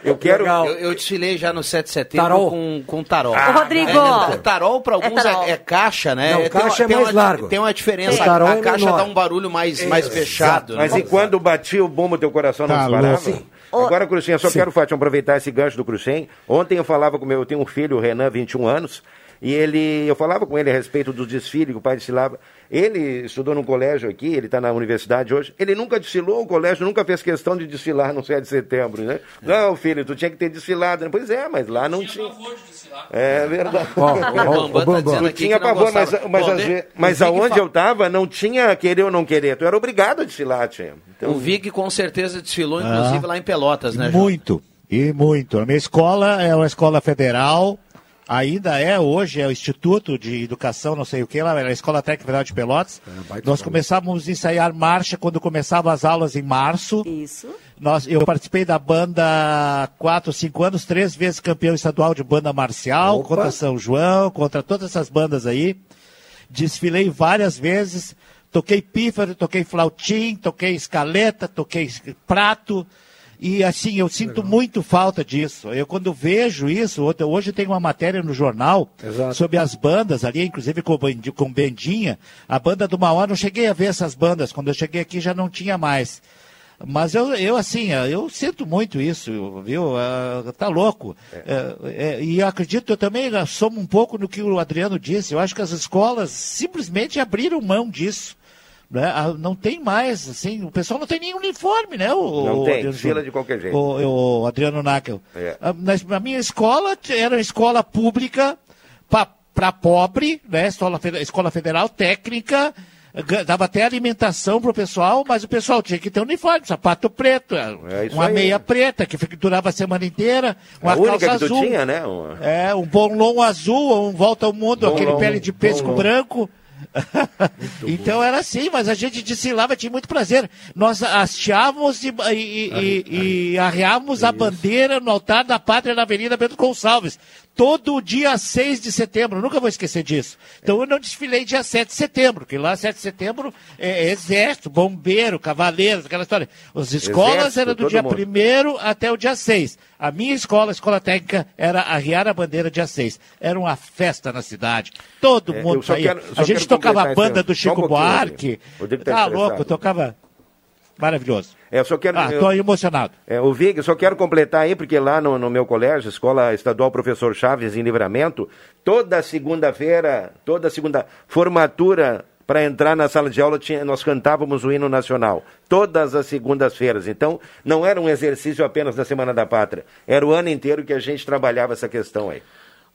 Eu quero. Eu, eu desfilei já no 7 de setembro Tarol. com, com tarol. Ô, Rodrigo. É, tarol para alguns é, tarol. é caixa, né? Não, Tem caixa uma- é tem mais uma- largo. Tem uma diferença. A, a é caixa menor. dá um barulho mais, mais fechado. Mas né? e quando batia o bombo, teu coração não Tá disparava? louco. Sim. Agora, eu só quero, Fátima, aproveitar esse gancho do Cruxem. Ontem eu falava com meu, eu tenho um filho, o Renan, 21 anos, e ele, eu falava com ele a respeito do desfile que o pai desfilava. Ele estudou num colégio aqui, ele está na universidade hoje. Ele nunca desfilou, o colégio nunca fez questão de desfilar no 7 de setembro, né? Não, filho, tu tinha que ter desfilado. Pois é, mas lá não tinha. É verdade. Ó, ó, O ó, Bambam tá Bambam. dizendo Tu tinha pavor, mas, mas, Bom, de- mas aonde fa- eu estava não tinha querer ou não querer. Tu era obrigado a desfilar, tia. Então, O Vig com certeza desfilou, inclusive, Ah. lá em Pelotas, né, João? Muito, e muito. A minha escola é uma escola federal, ainda é hoje, é o Instituto de Educação, não sei o que, lá era a Escola Técnica Federal de Pelotas. Nós começávamos a ensaiar marcha quando começavam as aulas em março. Isso. Nós, eu participei da banda há quatro, cinco anos, três vezes campeão estadual de banda marcial, Opa. contra São João, contra todas essas bandas aí. Desfilei várias vezes, toquei pífaro, toquei flautim, toquei escaleta, toquei prato. E assim, eu sinto muito falta disso. Eu quando vejo isso, hoje tem uma matéria no jornal Exato. sobre as bandas ali, inclusive com, com Bendinha. A banda do Mauá, não cheguei a ver essas bandas. Quando eu cheguei aqui já não tinha mais. Mas eu, eu assim, eu sinto muito isso, viu? Ah, tá louco. Eh, eh, e eu acredito, eu também eh, somo um pouco no que o Adriano disse. Eu acho que as escolas simplesmente abriram mão disso. Né? Ah, Não tem mais, assim, o pessoal não tem nem uniforme, né? O, Não o tem, Adriano Júnior? de qualquer jeito. O, o Adriano Nackel. É. Na minha escola era uma escola pública para pobre, né? Escola, escola federal técnica, dava até alimentação pro pessoal, mas o pessoal tinha que ter uniforme, sapato preto, É isso uma aí. meia preta que durava a semana inteira, uma a calça azul. tinha, né? Uma- É, um bolão azul, um volta ao mundo, Bolão, aquele pele de pesco branco. então era assim, mas a gente desfilava, tinha muito prazer. Nós hasteávamos e, e, e, e arreávamos a bandeira no altar da pátria na Avenida Bento Gonçalves. Todo dia 6 de setembro, nunca vou esquecer disso. Então eu não desfilei dia 7 de setembro, que lá 7 de setembro é exército, bombeiro, cavaleiros, aquela história. As escolas eram do dia mundo. 1 até o dia 6. A minha escola, a escola técnica, era arriar a bandeira dia 6. Era uma festa na cidade. Todo É, mundo saía. quero- a gente tocava a banda do um Chico pouquinho, Buarque. Tá louco, tocava. Maravilhoso. É, eu só quero. Ah, tô emocionado. É, o Vig, eu só quero completar aí, porque lá no, no meu colégio, Escola Estadual Professor Chaves, em Livramento, toda segunda-feira, toda segunda formatura para entrar na sala de aula, tinha, nós cantávamos o hino nacional. Todas as segundas-feiras. Então, não era um exercício apenas da Semana da Pátria. Era o ano inteiro que a gente trabalhava essa questão aí.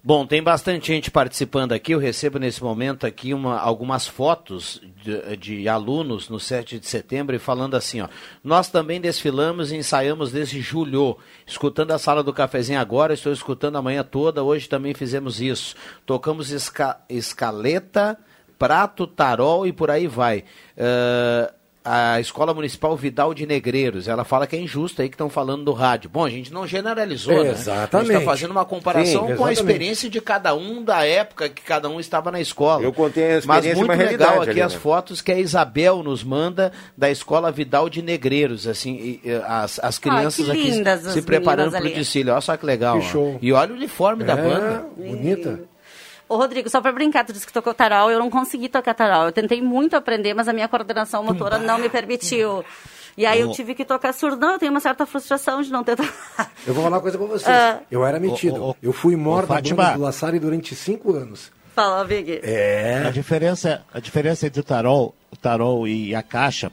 Bom, tem bastante gente participando aqui. Eu recebo nesse momento aqui uma- algumas fotos de, de alunos no 7 de setembro e falando assim, ó. Nós também desfilamos e ensaiamos desde julho. Escutando a sala do cafezinho agora, estou escutando a manhã toda. Hoje também fizemos isso. Tocamos esca- escaleta, prato, tarol e por aí vai. Ah, a Escola Municipal Vidal de Negreiros, ela fala que é injusto aí que estão falando do rádio. Bom, a gente não generalizou, né? A gente Exatamente. está fazendo uma comparação Sim, com a exatamente. experiência de cada um da época que cada um estava na escola. Eu contei a Mas experiência e muito legal aqui ali, as né? fotos que a Isabel nos manda da Escola Vidal de Negreiros, assim, e, e, as, as crianças que aqui se preparando para o desfile. Olha só que legal. Que. E olha o uniforme da É, banda. bonita. Ô, Rodrigo, só pra brincar, tu disse que tocou tarol, eu não consegui tocar tarol. Eu tentei muito aprender, mas a minha coordenação motora não me permitiu. E aí eu tive que tocar surdão, eu tenho uma certa frustração de não ter tocado. Eu vou falar uma coisa pra vocês. Ah. Eu era metido. Ô, ô, eu fui morta da banda do La Salle durante cinco anos. Fala, Vig. É. A diferença, a diferença entre o tarol, o tarol e a caixa,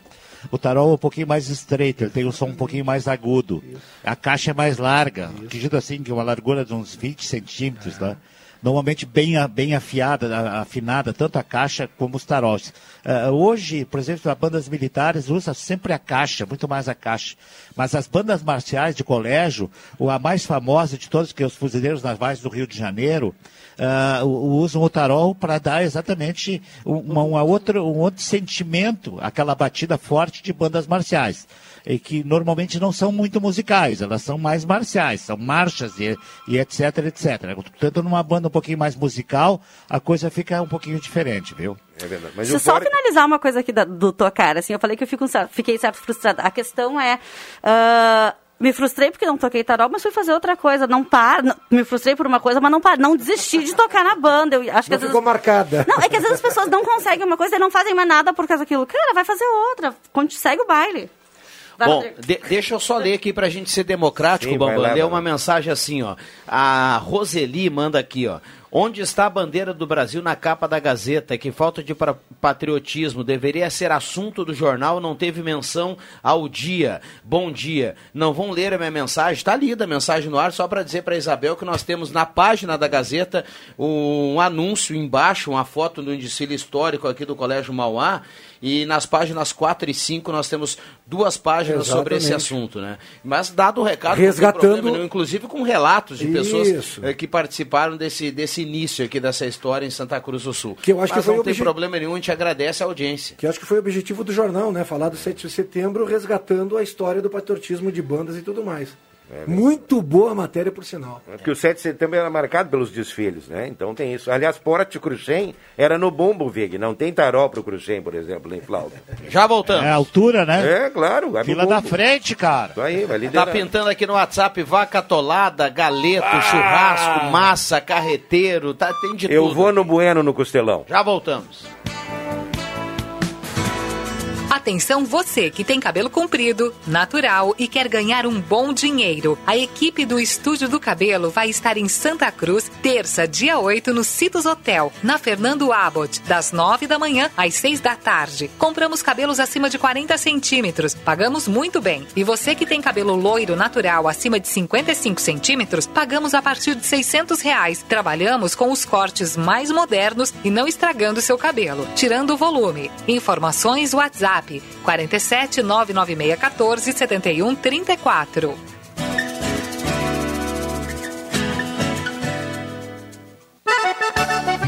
o tarol é um pouquinho mais estreito, ele tem um som um pouquinho mais agudo. A caixa é mais larga, acredito assim que uma largura de uns 20 centímetros, né? Normalmente bem, bem afiada, afinada, tanto a caixa como os taróis. Ah, hoje, por exemplo, as bandas militares usam sempre a caixa, muito mais a caixa. Mas as bandas marciais de colégio, a mais famosa de todas, que é os Fuzileiros Navais do Rio de Janeiro, ah, u- usam o tarol para dar exatamente uma, uma outra, um outro sentimento, aquela batida forte de bandas marciais. E que normalmente não são muito musicais, elas são mais marciais, são marchas e, e etc, etc. Portanto, numa banda um pouquinho mais musical, a coisa fica um pouquinho diferente, viu? É verdade. Mas Deixa eu só finalizar uma coisa aqui da- do tocar. Assim, eu falei que eu fico, fiquei certo frustrada. A questão é. ah, me frustrei porque não toquei tarol, mas fui fazer outra coisa. Não par, não- me frustrei por uma coisa, mas não par, não desisti de tocar na banda. Eu acho que Não às vezes ficou marcada. Não, é que às vezes as pessoas não conseguem uma coisa e não fazem mais nada por causa daquilo. Cara, vai fazer outra. Segue o baile. Vai, Bom, de- deixa eu só ler aqui pra gente ser democrático, Sim, Bambam. vai uma mensagem assim, ó. A Roseli manda aqui, ó. Onde está a bandeira do Brasil na capa da Gazeta? Que falta de patriotismo. Deveria ser assunto do jornal, não teve menção ao dia. Bom dia. Não vão ler a minha mensagem? Está lida a mensagem no ar, só para dizer para Isabel que nós temos na página da Gazeta um anúncio embaixo, uma foto do desfile histórico aqui do Colégio Mauá. E nas páginas 4 e 5 nós temos duas páginas sobre esse Exatamente. assunto, né? Mas dado o recado, Resgatando- problema inclusive com relatos de pessoas Isso. eh, que participaram desse, desse início aqui dessa história em Santa Cruz do Sul. Que eu acho que Mas foi não tem obje- problema nenhum, a gente agradece a audiência. Que acho que foi o objetivo do jornal, né? Falar do 7 de setembro, resgatando a história do patriotismo de bandas e tudo mais. Muito boa a matéria, por sinal. Porque o 7 de setembro era marcado pelos desfiles, né? Então tem isso. Aliás, Porte Cruxem era no Bombo Vig, não tem tarol pro Cruxem, por exemplo, em Flauta. Já voltamos. É a altura, né? É, claro. pro Fila da frente, cara. Isso aí, vai Tá pintando aqui no WhatsApp vaca atolada, galeto, churrasco, massa, carreteiro, tá, tem de Eu tudo. vou no Bueno, no Costelão. Já voltamos. Atenção você que tem cabelo comprido, natural e quer ganhar um bom dinheiro. A equipe do Estúdio do Cabelo vai estar em Santa Cruz, terça, dia 8, no Citos Hotel, na Fernando Abbott, das 9 da manhã às 6 da tarde. Compramos cabelos acima de 40 centímetros, pagamos muito bem. E você que tem cabelo loiro natural acima de 55 centímetros, pagamos a partir de 600 reais. Trabalhamos com os cortes mais modernos e não estragando seu cabelo, tirando o volume. Informações WhatsApp 47 996 14 71 34.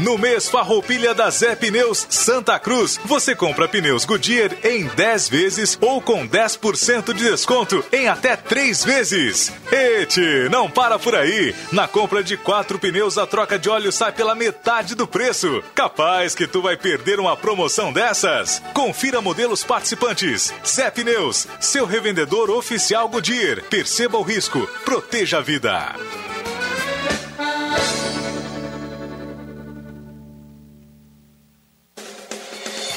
No mês Farroupilha da Zé Pneus Santa Cruz, você compra pneus Goodyear em 10 vezes ou com 10% de desconto em até 3 vezes. Ete, não para por aí. Na compra de 4 pneus, a troca de óleo sai pela metade do preço. Capaz que tu vai perder uma promoção dessas? Confira modelos participantes. Zé Pneus, seu revendedor oficial Goodyear. Perceba o risco, proteja a vida.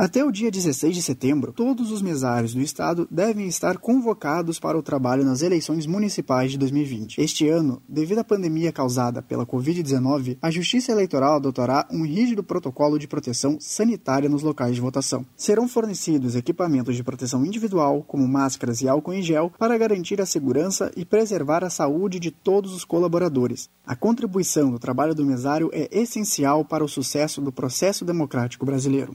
Até o dia 16 de setembro, todos os mesários do Estado devem estar convocados para o trabalho nas eleições municipais de 2020. Este ano, devido à pandemia causada pela Covid-19, a Justiça Eleitoral adotará um rígido protocolo de proteção sanitária nos locais de votação. Serão fornecidos equipamentos de proteção individual, como máscaras e álcool em gel, para garantir a segurança e preservar a saúde de todos os colaboradores. A contribuição do trabalho do mesário é essencial para o sucesso do processo democrático brasileiro.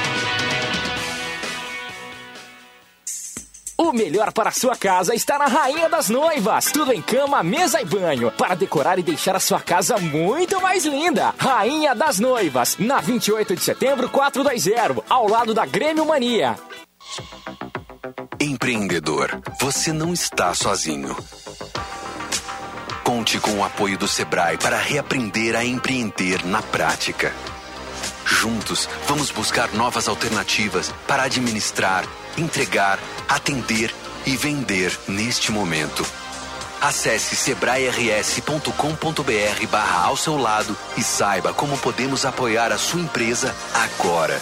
O melhor para a sua casa está na Rainha das Noivas. Tudo em cama, mesa e banho. Para decorar e deixar a sua casa muito mais linda. Rainha das Noivas. Na 28 de setembro, 420. Ao lado da Grêmio Mania. Empreendedor, você não está sozinho. Conte com o apoio do Sebrae para reaprender a empreender na prática. Juntos, vamos buscar novas alternativas para administrar, entregar, atender e vender neste momento. Acesse sebrae-rs.com.br barra ao seu lado e saiba como podemos apoiar a sua empresa agora.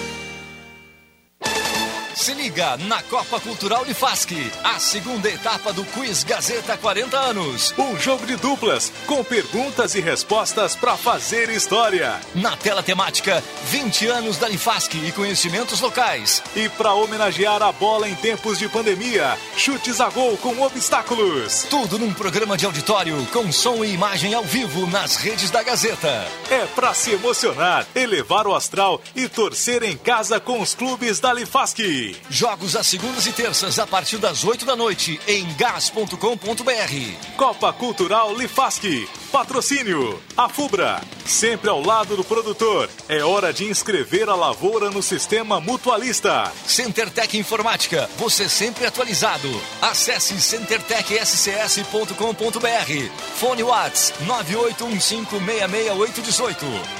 Se liga na Copa Cultural de Fasc, a segunda etapa do Quiz Gazeta 40 anos. Um jogo de duplas com perguntas e respostas para fazer história. Na tela temática, 20 anos da Unifasc e conhecimentos locais. E para homenagear a bola em tempos de pandemia, chutes a gol com obstáculos. Tudo num programa de auditório com som e imagem ao vivo nas redes da Gazeta. É para se emocionar, elevar o astral e torcer em casa com os clubes da Unifasc. Jogos às segundas e terças a partir das 8 da noite em gas.com.br. Copa Cultural Lifasc. Patrocínio. A Fubra. Sempre ao lado do produtor. É hora de inscrever a lavoura no sistema mutualista. CenterTech Informática. Você sempre atualizado. Acesse centertechscs.com.br. Fone Whats 981566818.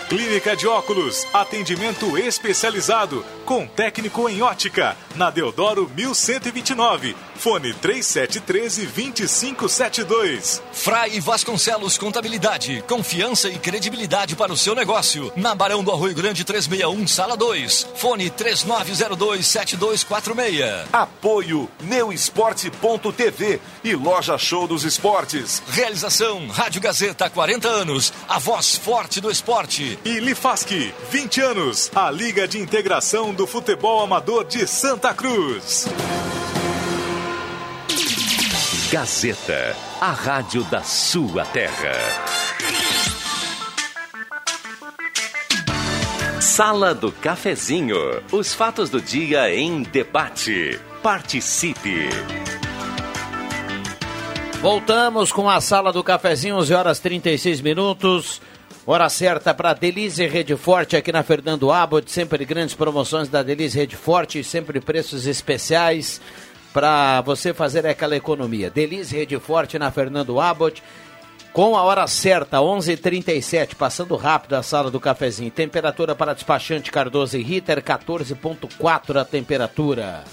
Clínica de óculos. Atendimento especializado. Com técnico em ótica. Na Deodoro 1129. Fone 3713 2572. Frai Vasconcelos Contabilidade. Confiança e credibilidade para o seu negócio. Na Barão do Arroio Grande 361, Sala 2. Fone 3902 7246. Apoio Neuesporte.tv e Loja Show dos Esportes. Realização Rádio Gazeta 40 anos. A voz forte do esporte. E Lifasc, 20 anos. A Liga de Integração do Futebol Amador de Santa Cruz. Gazeta, a rádio da sua terra. Sala do Cafezinho. Os fatos do dia em debate. Participe. Voltamos com a Sala do Cafezinho, 11 horas 36 minutos. Hora certa para Delize Rede Forte aqui na Fernando Abbott. Sempre grandes promoções da Delize Rede Forte, sempre preços especiais para você fazer aquela economia. Delize Rede Forte na Fernando Abbott. Com a hora certa, 11:37, h 37 passando rápido a sala do cafezinho. Temperatura para despachante Cardoso e Ritter, 14,4 a temperatura.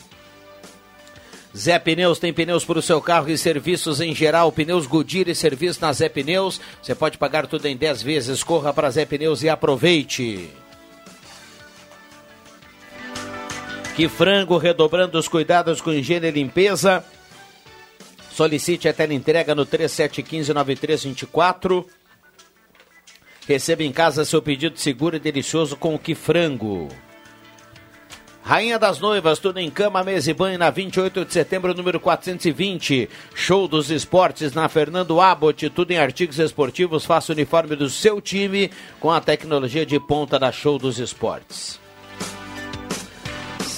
Zé Pneus tem pneus para o seu carro e serviços em geral. Pneus Goodyear e serviço na Zé Pneus. Você pode pagar tudo em 10 vezes. Corra para Zé Pneus e aproveite. Que frango redobrando os cuidados com higiene e limpeza. Solicite a entrega no 3715-9324. Receba em casa seu pedido seguro e delicioso com o que frango. Rainha das Noivas, tudo em cama, mesa e banho, na 28 de setembro, número 420. Show dos Esportes na Fernando Abbott, tudo em artigos esportivos. Faça o uniforme do seu time com a tecnologia de ponta da Show dos Esportes.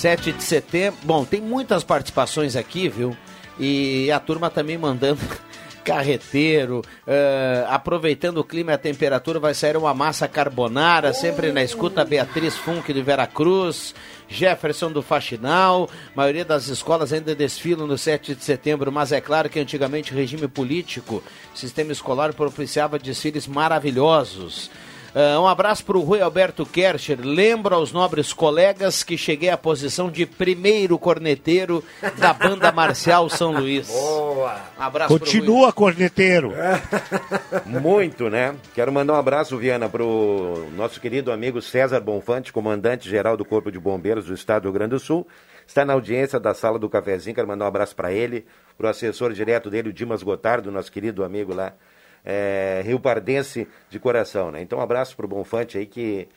7 de setembro. Bom, tem muitas participações aqui, viu? E a turma também mandando. carreteiro, eh, aproveitando o clima e a temperatura, vai sair uma massa carbonara, sempre na escuta, Beatriz Funk de Veracruz, Jefferson do Faxinal, maioria das escolas ainda desfilam no 7 de setembro, mas é claro que antigamente regime político, sistema escolar propiciava desfiles maravilhosos. Ah, um abraço para o Rui Alberto Kercher. Lembro aos nobres colegas que cheguei à posição de primeiro corneteiro da banda marcial São Luís. Boa. Um abraço pro Continua, corneteiro. Muito, né? Quero mandar um abraço, Viana, pro nosso querido amigo César Bonfante, comandante-geral do Corpo de Bombeiros do Estado do Rio Grande do Sul. Está na audiência da sala do cafezinho. Quero mandar um abraço para ele, pro assessor direto dele, o Dimas Gotardo, nosso querido amigo lá, é, Rio Pardense de coração, né? Então, um abraço pro Bonfante aí, que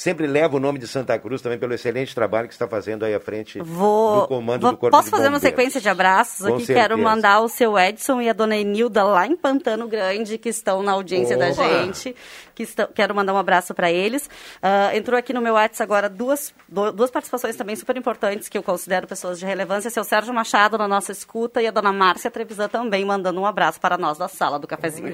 sempre leva o nome de Santa Cruz também pelo excelente trabalho que está fazendo aí à frente Vou, do comando vou- do Corpo posso de fazer uma sequência de abraços Com aqui? Quero certeza. mandar o seu Edson e a dona Enilda lá em Pantano Grande, que estão na audiência da Opa! gente. Que estão, quero mandar um abraço para eles. Ah, entrou aqui no meu WhatsApp agora duas, duas participações também super importantes que eu considero pessoas de relevância. Seu Sérgio Machado na nossa escuta e a dona Márcia Trevisan também mandando um abraço para nós da sala do cafezinho.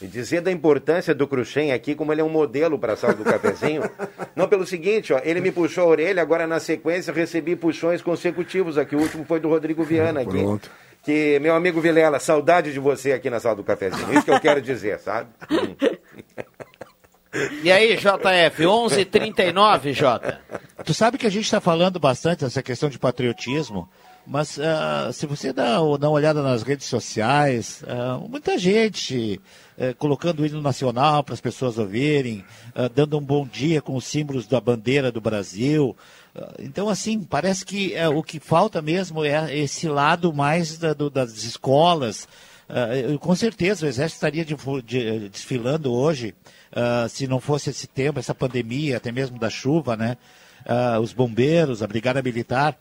E dizer da importância do Cruxem aqui, como ele é um modelo para a sala do cafezinho. Não, pelo seguinte, ó, ele me puxou a orelha, agora na sequência recebi puxões consecutivos aqui. O último foi do Rodrigo Viana aqui. Pronto. Que, meu amigo Vilela, saudade de você aqui na sala do cafezinho. Isso que eu quero dizer, sabe? E aí, JF, 11:39, Jota. Tu sabe que a gente está falando bastante dessa questão de patriotismo, mas ah, se você dá, dá uma olhada nas redes sociais, ah, muita gente eh, colocando o hino nacional para as pessoas ouvirem, ah, dando um bom dia com os símbolos da bandeira do Brasil. Então, assim, parece que eh, o que falta mesmo é esse lado mais da- do- das escolas. Com certeza o Exército estaria difu- de- desfilando hoje, se não fosse esse tempo, essa pandemia, até mesmo da chuva, né? Ah, os bombeiros, a Brigada Militar.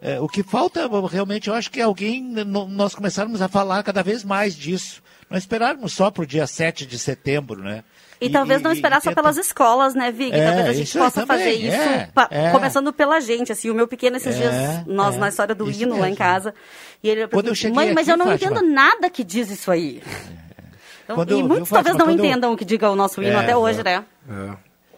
Eh, o que falta realmente, eu acho que é alguém, no- nós começarmos a falar cada vez mais disso. Não esperarmos só para o dia 7 de setembro, né? E, talvez não esperar só pelas escolas, né, Vig? É, talvez a gente isso aí possa também, fazer isso, é, pa- é. começando pela gente. Assim, o meu pequeno esses É, dias, nós é, na história do isso hino lá em mesmo. casa, e ele Quando eu cheguei mãe, mas aqui, eu não Fátima- entendo nada que diz isso aí. Então, Quando e eu- muitos viu, talvez Fátima, não quando eu- entendam o que diga o nosso hino É, até hoje, é.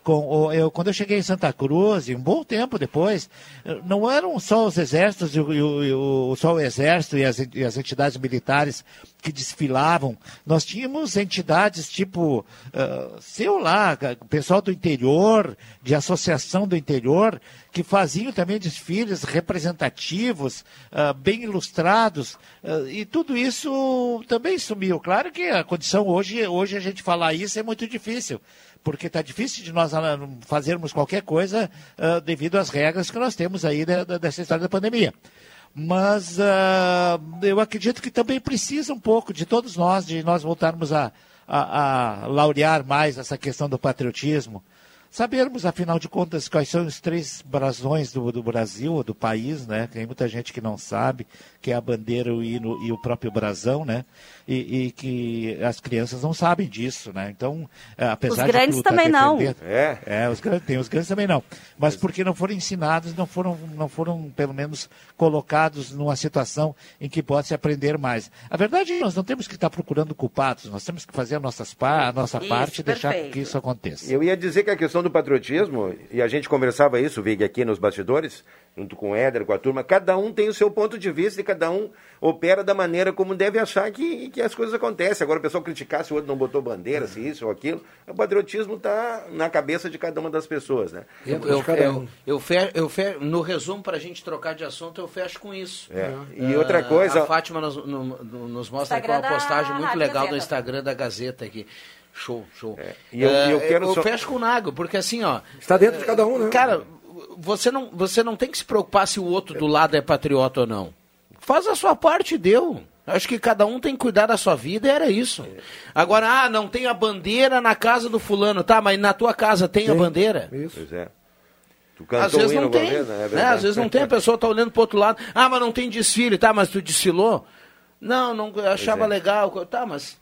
Com eu, quando eu cheguei em Santa Cruz, um bom tempo depois, eh, não eram só os exércitos, e o, e o- só o exército e as, e as entidades militares que desfilavam. Nós tínhamos entidades tipo, ah, sei lá, pessoal do interior, de associação do interior, que faziam também desfiles representativos, ah, bem ilustrados, ah, e tudo isso também sumiu. Claro que a condição hoje, hoje a gente falar isso é muito difícil porque está difícil de nós ah, fazermos qualquer coisa ah, devido às regras que nós temos aí da- da- dessa história da pandemia. Mas ah, eu acredito que também precisa um pouco de todos nós, de nós voltarmos a, a, a laurear mais essa questão do patriotismo. Sabermos, afinal de contas, quais são os três brasões do, do Brasil, do país, né? Tem muita gente que não sabe, que é a bandeira, o hino e o próprio brasão, né? E, e que as crianças não sabem disso, né? Então, eh, apesar Os grandes de tu tá também não. É. é, os grandes, tem os grandes também não. Mas porque não foram ensinados, não foram, não foram pelo menos colocados numa situação em que pode se aprender mais. A verdade é que nós não temos que estar procurando culpados, nós temos que fazer a, nossas a nossa Isso, parte e deixar que isso aconteça. Eu ia dizer que a questão do patriotismo, e a gente conversava isso, Vig, aqui nos bastidores, junto com o Éder, com a turma, cada um tem o seu ponto de vista e cada um opera da maneira como deve achar que, que as coisas acontecem. Agora o pessoal criticar se o outro não botou bandeira, se isso ou aquilo, o patriotismo está na cabeça de cada uma das pessoas, né? Eu, eu, eu, eu fe- eu fe- no resumo, para a gente trocar de assunto, eu fecho com isso. É. E outra coisa- A Fátima nos, no- no- nos mostra aqui uma postagem muito Rádio legal no. Instagram da Gazeta aqui. Show, show. E eu- É, e eu quero só- fecho com o Nago, porque assim, ó. Está dentro de cada um, né? Cara, você não, você não tem que se preocupar se o outro do lado é patriota ou não. Faz a sua parte, deu. Acho que cada um tem que cuidar da sua vida e era isso. Agora, ah, não tem a bandeira na casa do fulano, tá? Mas na tua casa tem, a bandeira? Pois é. Tu cantou Às vezes não tem. vez, né? É né? verdade. Às vezes não tem, a pessoa tá olhando pro outro lado. Ah, mas não tem desfile, tá? Mas tu desfilou? Não, não achava é. legal. Tá, mas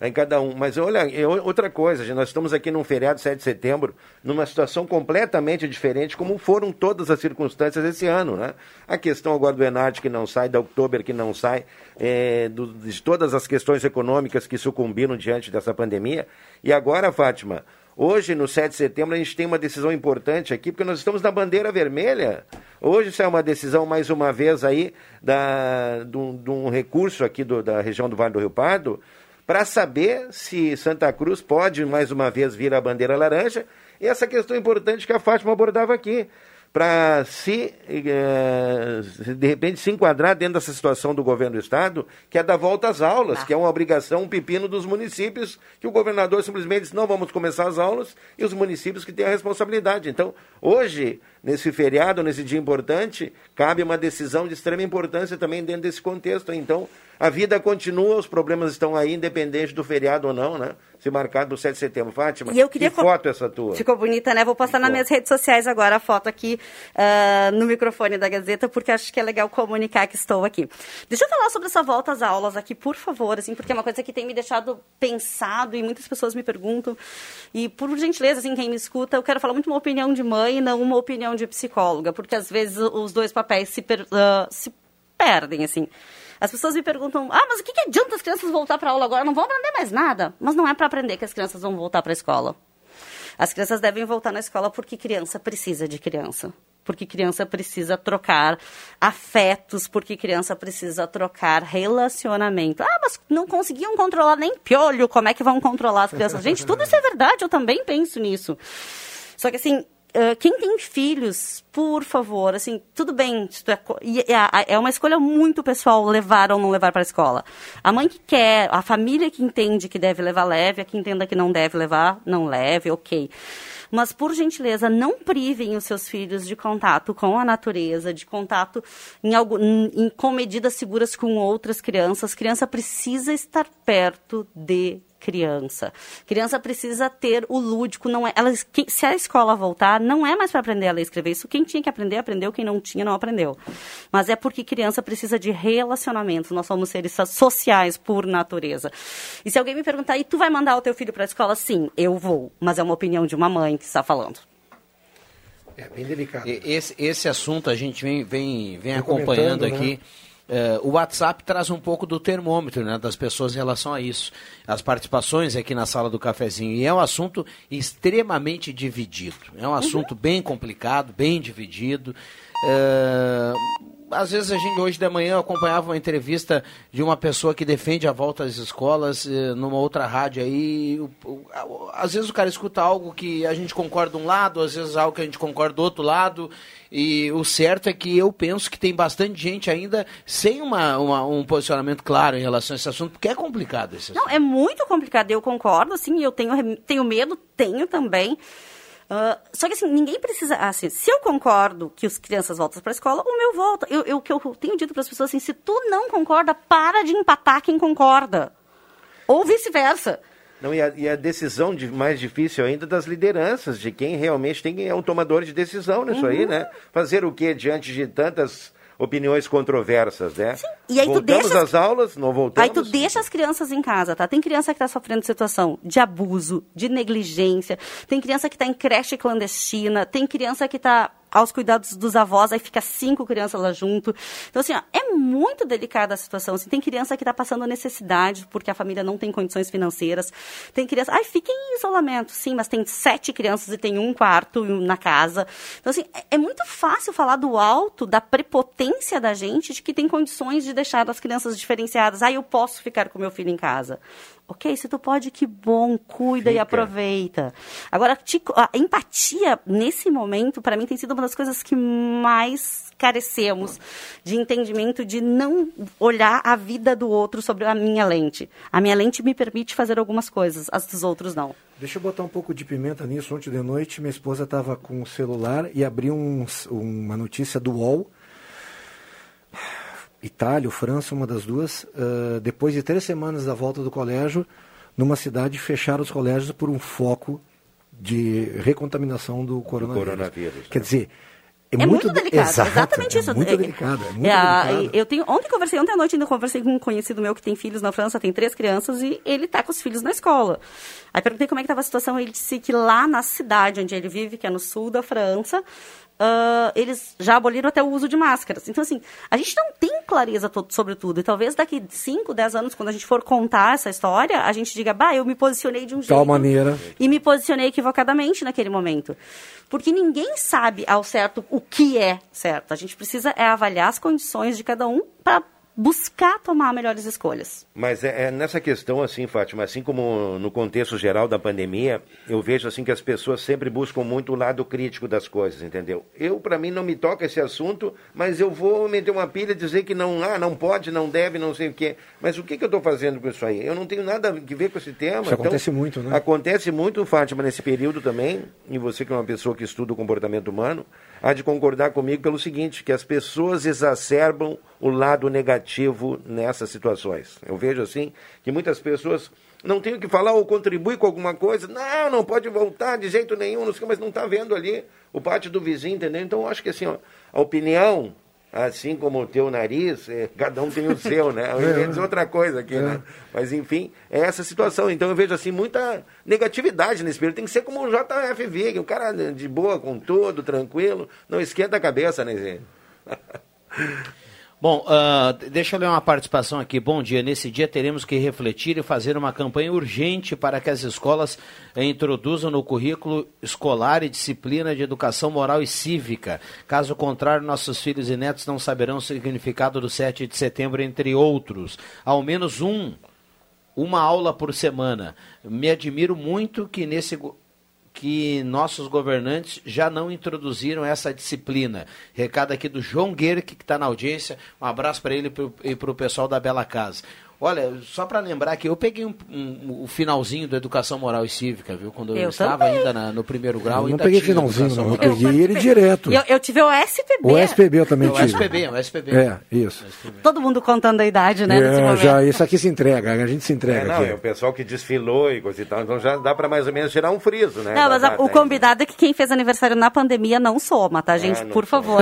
em cada um. Mas olha, outra coisa, nós estamos aqui num feriado 7 de setembro, numa situação completamente diferente, como foram todas as circunstâncias esse ano, né? A questão agora do Enart que não sai, da Oktober que não sai, é, do- de todas as questões econômicas que sucumbiram diante dessa pandemia. E agora, Fátima, Hoje, no 7 de setembro, a gente tem uma decisão importante aqui, porque nós estamos na bandeira vermelha. Hoje sai uma decisão, mais uma vez, aí, de um recurso aqui do- da região do Vale do Rio Pardo, para saber se Santa Cruz pode, mais uma vez, vir a bandeira laranja. E essa questão importante que a Fátima abordava aqui, para se, eh, de repente, se enquadrar dentro dessa situação do governo do Estado, que é dar volta às aulas, que é uma obrigação, um pepino dos municípios, que o governador simplesmente disse, não vamos começar as aulas, e os municípios que têm a responsabilidade. Então, hoje, nesse feriado, nesse dia importante, cabe uma decisão de extrema importância também dentro desse contexto. Então, a vida continua, os problemas estão aí, independente do feriado ou não, né? Se marcado do 7 de setembro. Fátima, E eu queria que foto é essa tua? Ficou bonita, né? Vou postar nas minhas redes sociais agora a foto aqui ah, no microfone da Gazeta, porque acho que é legal comunicar que estou aqui. Deixa eu falar sobre essa volta às aulas aqui, por favor, assim, porque é uma coisa que tem me deixado pensado e muitas pessoas me perguntam. E, por gentileza, assim, quem me escuta, eu quero falar muito uma opinião de mãe e não uma opinião de psicóloga, porque às vezes os dois papéis se, per- ah, se perdem, assim. As pessoas me perguntam, ah, mas o que, que adianta as crianças voltar para aula agora? Não vão aprender mais nada. Mas não é para aprender que as crianças vão voltar para a escola. As crianças devem voltar na escola porque criança precisa de criança. Porque criança precisa trocar afetos, porque criança precisa trocar relacionamento. Ah, mas não conseguiam controlar nem piolho, como é que vão controlar as crianças? Gente, tudo isso é verdade, eu também penso nisso. Só que assim, quem tem filhos, por favor, assim, tudo bem, é, é, é uma escolha muito pessoal levar ou não levar para a escola. A mãe que quer, a família que entende que deve levar, leve, a que entenda que não deve levar, não leve, ok. Mas, por gentileza, não privem os seus filhos de contato com a natureza, de contato em algo, em- com medidas seguras com outras crianças. Criança precisa estar perto de criança. Criança precisa ter o lúdico, não é, ela, quem- se a escola voltar, não é mais para aprender a ler e escrever. Isso quem tinha que aprender, aprendeu, quem não tinha, não aprendeu. Mas é porque criança precisa de relacionamentos. Nós somos seres so- sociais por natureza. E se alguém me perguntar, e tu vai mandar o teu filho para a escola? Sim, eu vou. Mas é uma opinião de uma mãe que está falando. É bem delicado. E- Esse, esse assunto a gente vem, vem, vem acompanhando comentando, aqui. Eh, o WhatsApp traz um pouco do termômetro né, das pessoas em relação a isso. As participações aqui na sala do cafezinho. E é um assunto extremamente dividido. É um assunto bem complicado, bem dividido. Eh, às vezes a gente, hoje de manhã, eu acompanhava uma entrevista de uma pessoa que defende a volta às escolas eh, numa outra rádio aí. às vezes o cara escuta algo que a gente concorda de um lado, às vezes algo que a gente concorda do outro lado. E o certo é que eu penso que tem bastante gente ainda sem uma, uma- um posicionamento claro em relação a esse assunto, porque é complicado esse assunto. Não, é muito complicado, eu concordo, assim, eu tenho, tenho medo, tenho também. Ah, só que assim, ninguém precisa. Assim, se eu concordo que as crianças voltam para a escola, o meu volta. Eu, eu, o que eu tenho dito para as pessoas assim, se tu não concorda, para de empatar quem concorda. Ou vice-versa. Não, e, a, e a decisão de, mais difícil ainda das lideranças, de quem realmente tem é um tomador de decisão nisso aí, Uhum. né? Fazer o que diante de tantas opiniões controversas, né? E aí tu voltamos deixa- às aulas, não voltamos? Aí tu deixa as crianças em casa, tá? Tem criança que tá sofrendo situação de abuso, de negligência, tem criança que tá em creche clandestina, tem criança que tá aos cuidados dos avós, aí fica cinco crianças lá junto. Então, assim, ó, é muito delicada a situação. Assim, tem criança que tá passando necessidade porque a família não tem condições financeiras. Tem criança... Ai, fica em isolamento. Sim, mas tem sete crianças e tem um quarto na casa. Então, assim, é- é muito fácil falar do alto, da prepotência da gente de que tem condições de deixar as crianças diferenciadas. Ah, eu posso ficar com meu filho em casa. Ok, se tu pode, que bom, cuida e Fica. aproveita. Agora, a empatia, nesse momento, para mim, tem sido uma das coisas que mais carecemos de entendimento, de não olhar a vida do outro sobre a minha lente. A minha lente me permite fazer algumas coisas, as dos outros não. Deixa eu botar um pouco de pimenta nisso. Ontem de noite, minha esposa estava com o celular e abriu um- uma notícia do UOL. Itália ou França, uma das duas. ah, depois de três semanas da volta do colégio, numa cidade fecharam os colégios por um foco de recontaminação do coronavírus. coronavírus, Quer né? dizer, É, É muito muito, de- delicado, Exato, exatamente é isso. muito É, delicado, é muito é, delicado. Eu tenho, ontem conversei, ontem à noite ainda conversei com um conhecido meu que tem filhos na França, tem três crianças e ele tá com os filhos na escola. Aí perguntei como é que estava a situação, ele disse que lá na cidade onde ele vive, que é no sul da França, ah, eles já aboliram até o uso de máscaras. Então, assim, a gente não tem clareza sobre tudo. E talvez daqui 5, 10 anos, quando a gente for contar essa história, a gente diga, bah, eu me posicionei de um Tal jeito maneira. e me posicionei equivocadamente naquele momento. Porque ninguém sabe ao certo o que é certo. A gente precisa é avaliar as condições de cada um para buscar tomar melhores escolhas. Mas é, é nessa questão, assim, Fátima, assim como no contexto geral da pandemia, eu vejo assim que as pessoas sempre buscam muito o lado crítico das coisas, entendeu? Eu, para mim, não me toca esse assunto, mas eu vou meter uma pilha e dizer que não, ah, não pode, não deve, não sei o quê. Mas o que, que eu estou fazendo com isso aí? Eu não tenho nada a ver com esse tema. Isso acontece muito, né? Acontece muito, Fátima, nesse período também, e você que é uma pessoa que estuda o comportamento humano, há de concordar comigo pelo seguinte, que as pessoas exacerbam o lado negativo nessas situações. Eu vejo assim que muitas pessoas não têm o que falar ou contribuem com alguma coisa. Não, não pode voltar de jeito nenhum, não sei, mas não está vendo ali o pátio do vizinho, entendeu? Então eu acho que assim, ó, a opinião, assim como o teu nariz, é, cada um tem o seu, né? Eu dizer outra coisa aqui, né? Mas enfim, é essa situação. Então eu vejo assim muita negatividade nesse período. Tem que ser como o JFV, que o cara de boa com tudo, tranquilo, não esquenta a cabeça, né, Zé? Bom, ah, deixa eu ler uma participação aqui. Bom dia. Nesse dia teremos que refletir e fazer uma campanha urgente para que as escolas introduzam no currículo escolar e disciplina de educação moral e cívica. Caso contrário, nossos filhos e netos não saberão o significado do 7 de setembro, entre outros. Ao menos um, uma aula por semana. Me admiro muito que nesse. Que nossos governantes já não introduziram essa disciplina. Recado aqui do João Guerque, que está na audiência. Um abraço para ele e para o pessoal da Bela Casa. Olha, só para lembrar que eu peguei um, um- o finalzinho da Educação Moral e Cívica, viu? Quando eu, Eu estava também. ainda na- no primeiro grau. Eu não ainda peguei finalzinho, não. Eu peguei ele direto. Eu, eu tive o SPB. O SPB eu também O tive. SPB, o SPB. É, isso. Todo mundo contando a idade, né? É, já, isso aqui se entrega, a gente se É, entrega não, aqui. é o pessoal que desfilou e coisa e tal, então já dá para mais ou menos tirar um friso, né? Não, mas o combinado é que quem fez aniversário na pandemia não soma, tá, gente? Ah, não Por favor.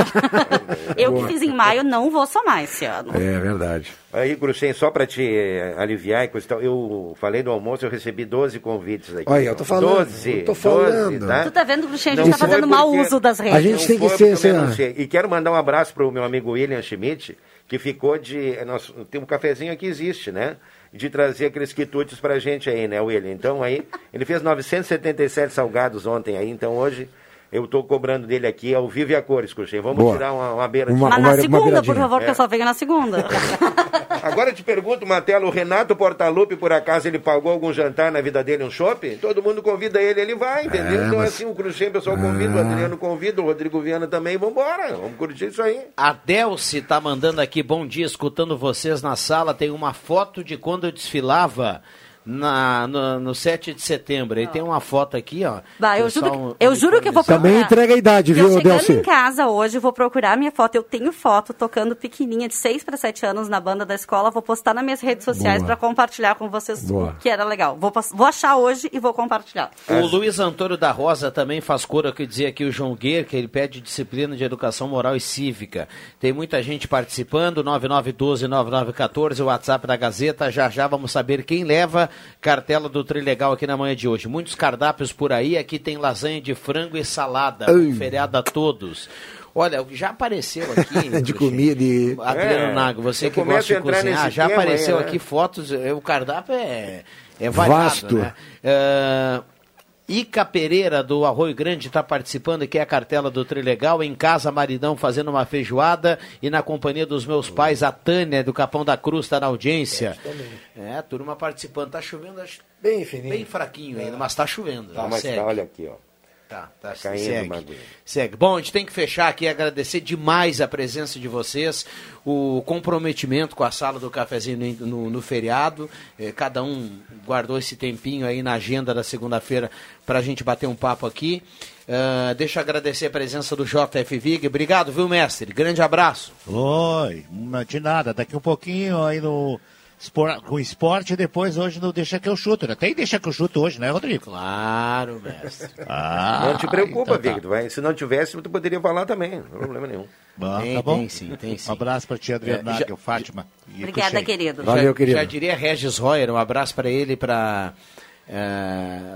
eu que fiz em maio não vou somar esse ano. É verdade. Aí, Cruxem, só para te eh, aliviar eu falei do almoço, eu recebi 12 convites aqui. Olha, eu tô falando, 12, eu tô 12, falando. tá? Tu tá vendo, Cruxem, a Não gente tá fazendo mau uso das redes. A gente tem que Não ser- foi porque eu ser- denunciei. E quero mandar um abraço pro meu amigo William Schmidt, que ficou de. eh, Nós, tem um cafezinho que existe, né? De trazer aqueles quitutes pra gente aí, né, William? Então aí, ele fez 977 salgados ontem aí, então hoje. Eu estou cobrando dele aqui ao vivo e a cores, Cruxem. Vamos Boa. tirar uma, uma beira de Uma- Mas uma- na uma segunda, por favor, que É. eu só venho na segunda. Agora eu te pergunto, Martelo, o Renato Portaluppi, por acaso, ele pagou algum jantar na vida dele, um shopping? Todo mundo convida ele, ele vai, entendeu? É, então, mas- assim, o Cruxem, o pessoal convida, o Adriano convida, o Rodrigo Viana também, vambora, vamos curtir isso aí. A Delce tá mandando aqui, bom dia, escutando vocês na sala. Tem uma foto de quando eu desfilava na, no, no 7 de setembro. Aí tem uma foto aqui, ó. Bah, eu juro, que, eu juro que eu vou Também procurar. entrega a idade, Eu viu, chegando Delci? em casa hoje, vou procurar minha foto. Eu tenho foto tocando pequenininha de 6 para 7 anos na banda da escola. Vou postar nas minhas redes sociais para compartilhar com vocês Boa. que era legal. Vou, vou achar hoje e vou compartilhar. O Luiz Antônio da Rosa também faz cor, que dizia aqui o João Guer, que ele pede disciplina de educação moral e cívica. Tem muita gente participando, 9912-9914, o WhatsApp da Gazeta. Já já vamos saber quem leva cartela do Trilegal aqui na manhã de hoje. Muitos cardápios por aí, aqui tem lasanha de frango e salada, Ai. um feriado a todos. Olha, já apareceu aqui. De comida e... Adriano É, Nago, você que gosta de cozinhar, já aí, apareceu né? aqui fotos, o cardápio é, é variado, Vasto. né? Ah, Ica Pereira, do Arroio Grande, está participando aqui, é a cartela do Trilegal, em casa, maridão, fazendo uma feijoada, e na companhia dos meus pais, a Tânia, do Capão da Cruz, está na audiência. É, turma participando, tá chovendo, acho Bem fininho. bem fraquinho ainda, mas tá chovendo. Tá, né? mas tá, olha aqui, ó. Tá, tá, Tá caindo segue. uma aguinha. Segue. Bom, a gente tem que fechar aqui e agradecer demais a presença de vocês, o comprometimento com a sala do cafezinho no, no- no feriado. Eh, cada um guardou esse tempinho aí na agenda da segunda-feira para a gente bater um papo aqui. Ah, deixa eu agradecer a presença do JF Vig. Obrigado, viu, mestre? Grande abraço. Oi, de nada. Daqui um pouquinho aí no espor- com esporte e depois hoje no Deixa que eu chuto. né? Tem Deixa que eu chuto hoje, né, Rodrigo? Claro, mestre. Ah, não te preocupa, então tá. Victor. vai. Se não tivesse, tu poderia falar também. Não tem problema nenhum. Bom, Tem, tá bom? tem sim, tem sim. Um abraço pra tia Adriana É, já- Nagel, Fátima. Obrigada, Cruxem. querido. já, Já diria Regis Royer, um abraço para ele, para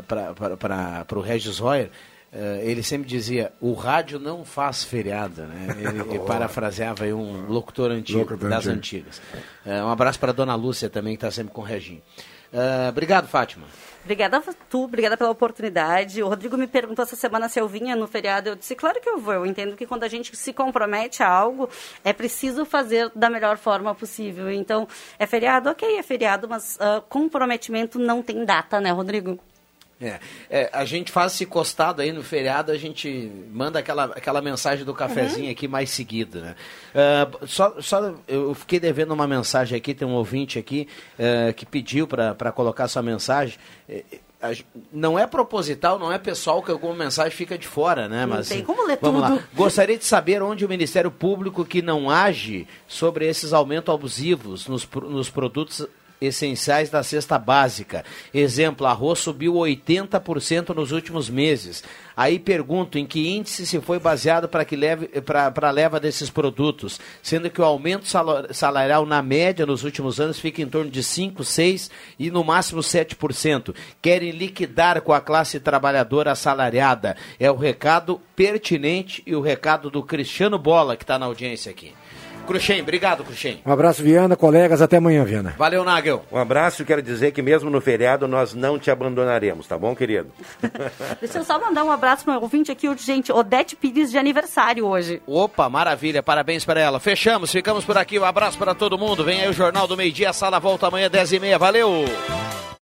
para o Regis Royer. Eh, ele sempre dizia, o rádio não faz feriado, né? Ele, ele parafraseava aí um locutor antigo, Locutor das antigo. antigas. Eh, um abraço para dona Lúcia também, que está sempre com o Reginho. Eh, obrigado, Fátima. Obrigada a tu, obrigada pela oportunidade. O Rodrigo me perguntou essa semana se eu vinha no feriado. Eu disse, claro que eu vou. Eu entendo que quando a gente se compromete a algo, é preciso fazer da melhor forma possível. Então, é feriado? Ok, é feriado, mas ah, comprometimento não tem data, né, Rodrigo? É, é, a gente faz esse costado aí no feriado, a gente manda aquela, aquela mensagem do cafezinho aqui mais seguido, né? Ah, só, só eu fiquei devendo uma mensagem aqui, tem um ouvinte aqui eh, que pediu para colocar sua mensagem. A gen- não é proposital, não é pessoal que alguma mensagem fica de fora, né? Não Mas tem como ler vamos tudo. lá. Gostaria de saber onde o Ministério Público que não age sobre esses aumentos abusivos nos, nos produtos essenciais da cesta básica. Exemplo, arroz subiu 80% nos últimos meses. Aí pergunto em que índice se foi baseado para que leve para leva desses produtos, sendo que o aumento salarial na média nos últimos anos fica em torno de 5, 6 e no máximo 7%. Querem liquidar com a classe trabalhadora assalariada. É o recado pertinente e o recado do Cristiano Bola que está na audiência aqui. Cruxem, obrigado, Cruxem. Um abraço, Viana, colegas, até amanhã, Viana. Valeu, Nagel. Um abraço e quero dizer que mesmo no feriado nós não te abandonaremos, tá bom, querido? Deixa eu só mandar um abraço para o ouvinte aqui, urgente. Odete Pires de aniversário hoje. Opa, maravilha, parabéns para ela. Fechamos, ficamos por aqui. Um abraço para todo mundo. Vem aí o Jornal do Meio Dia, a sala volta amanhã, 10h30. Valeu!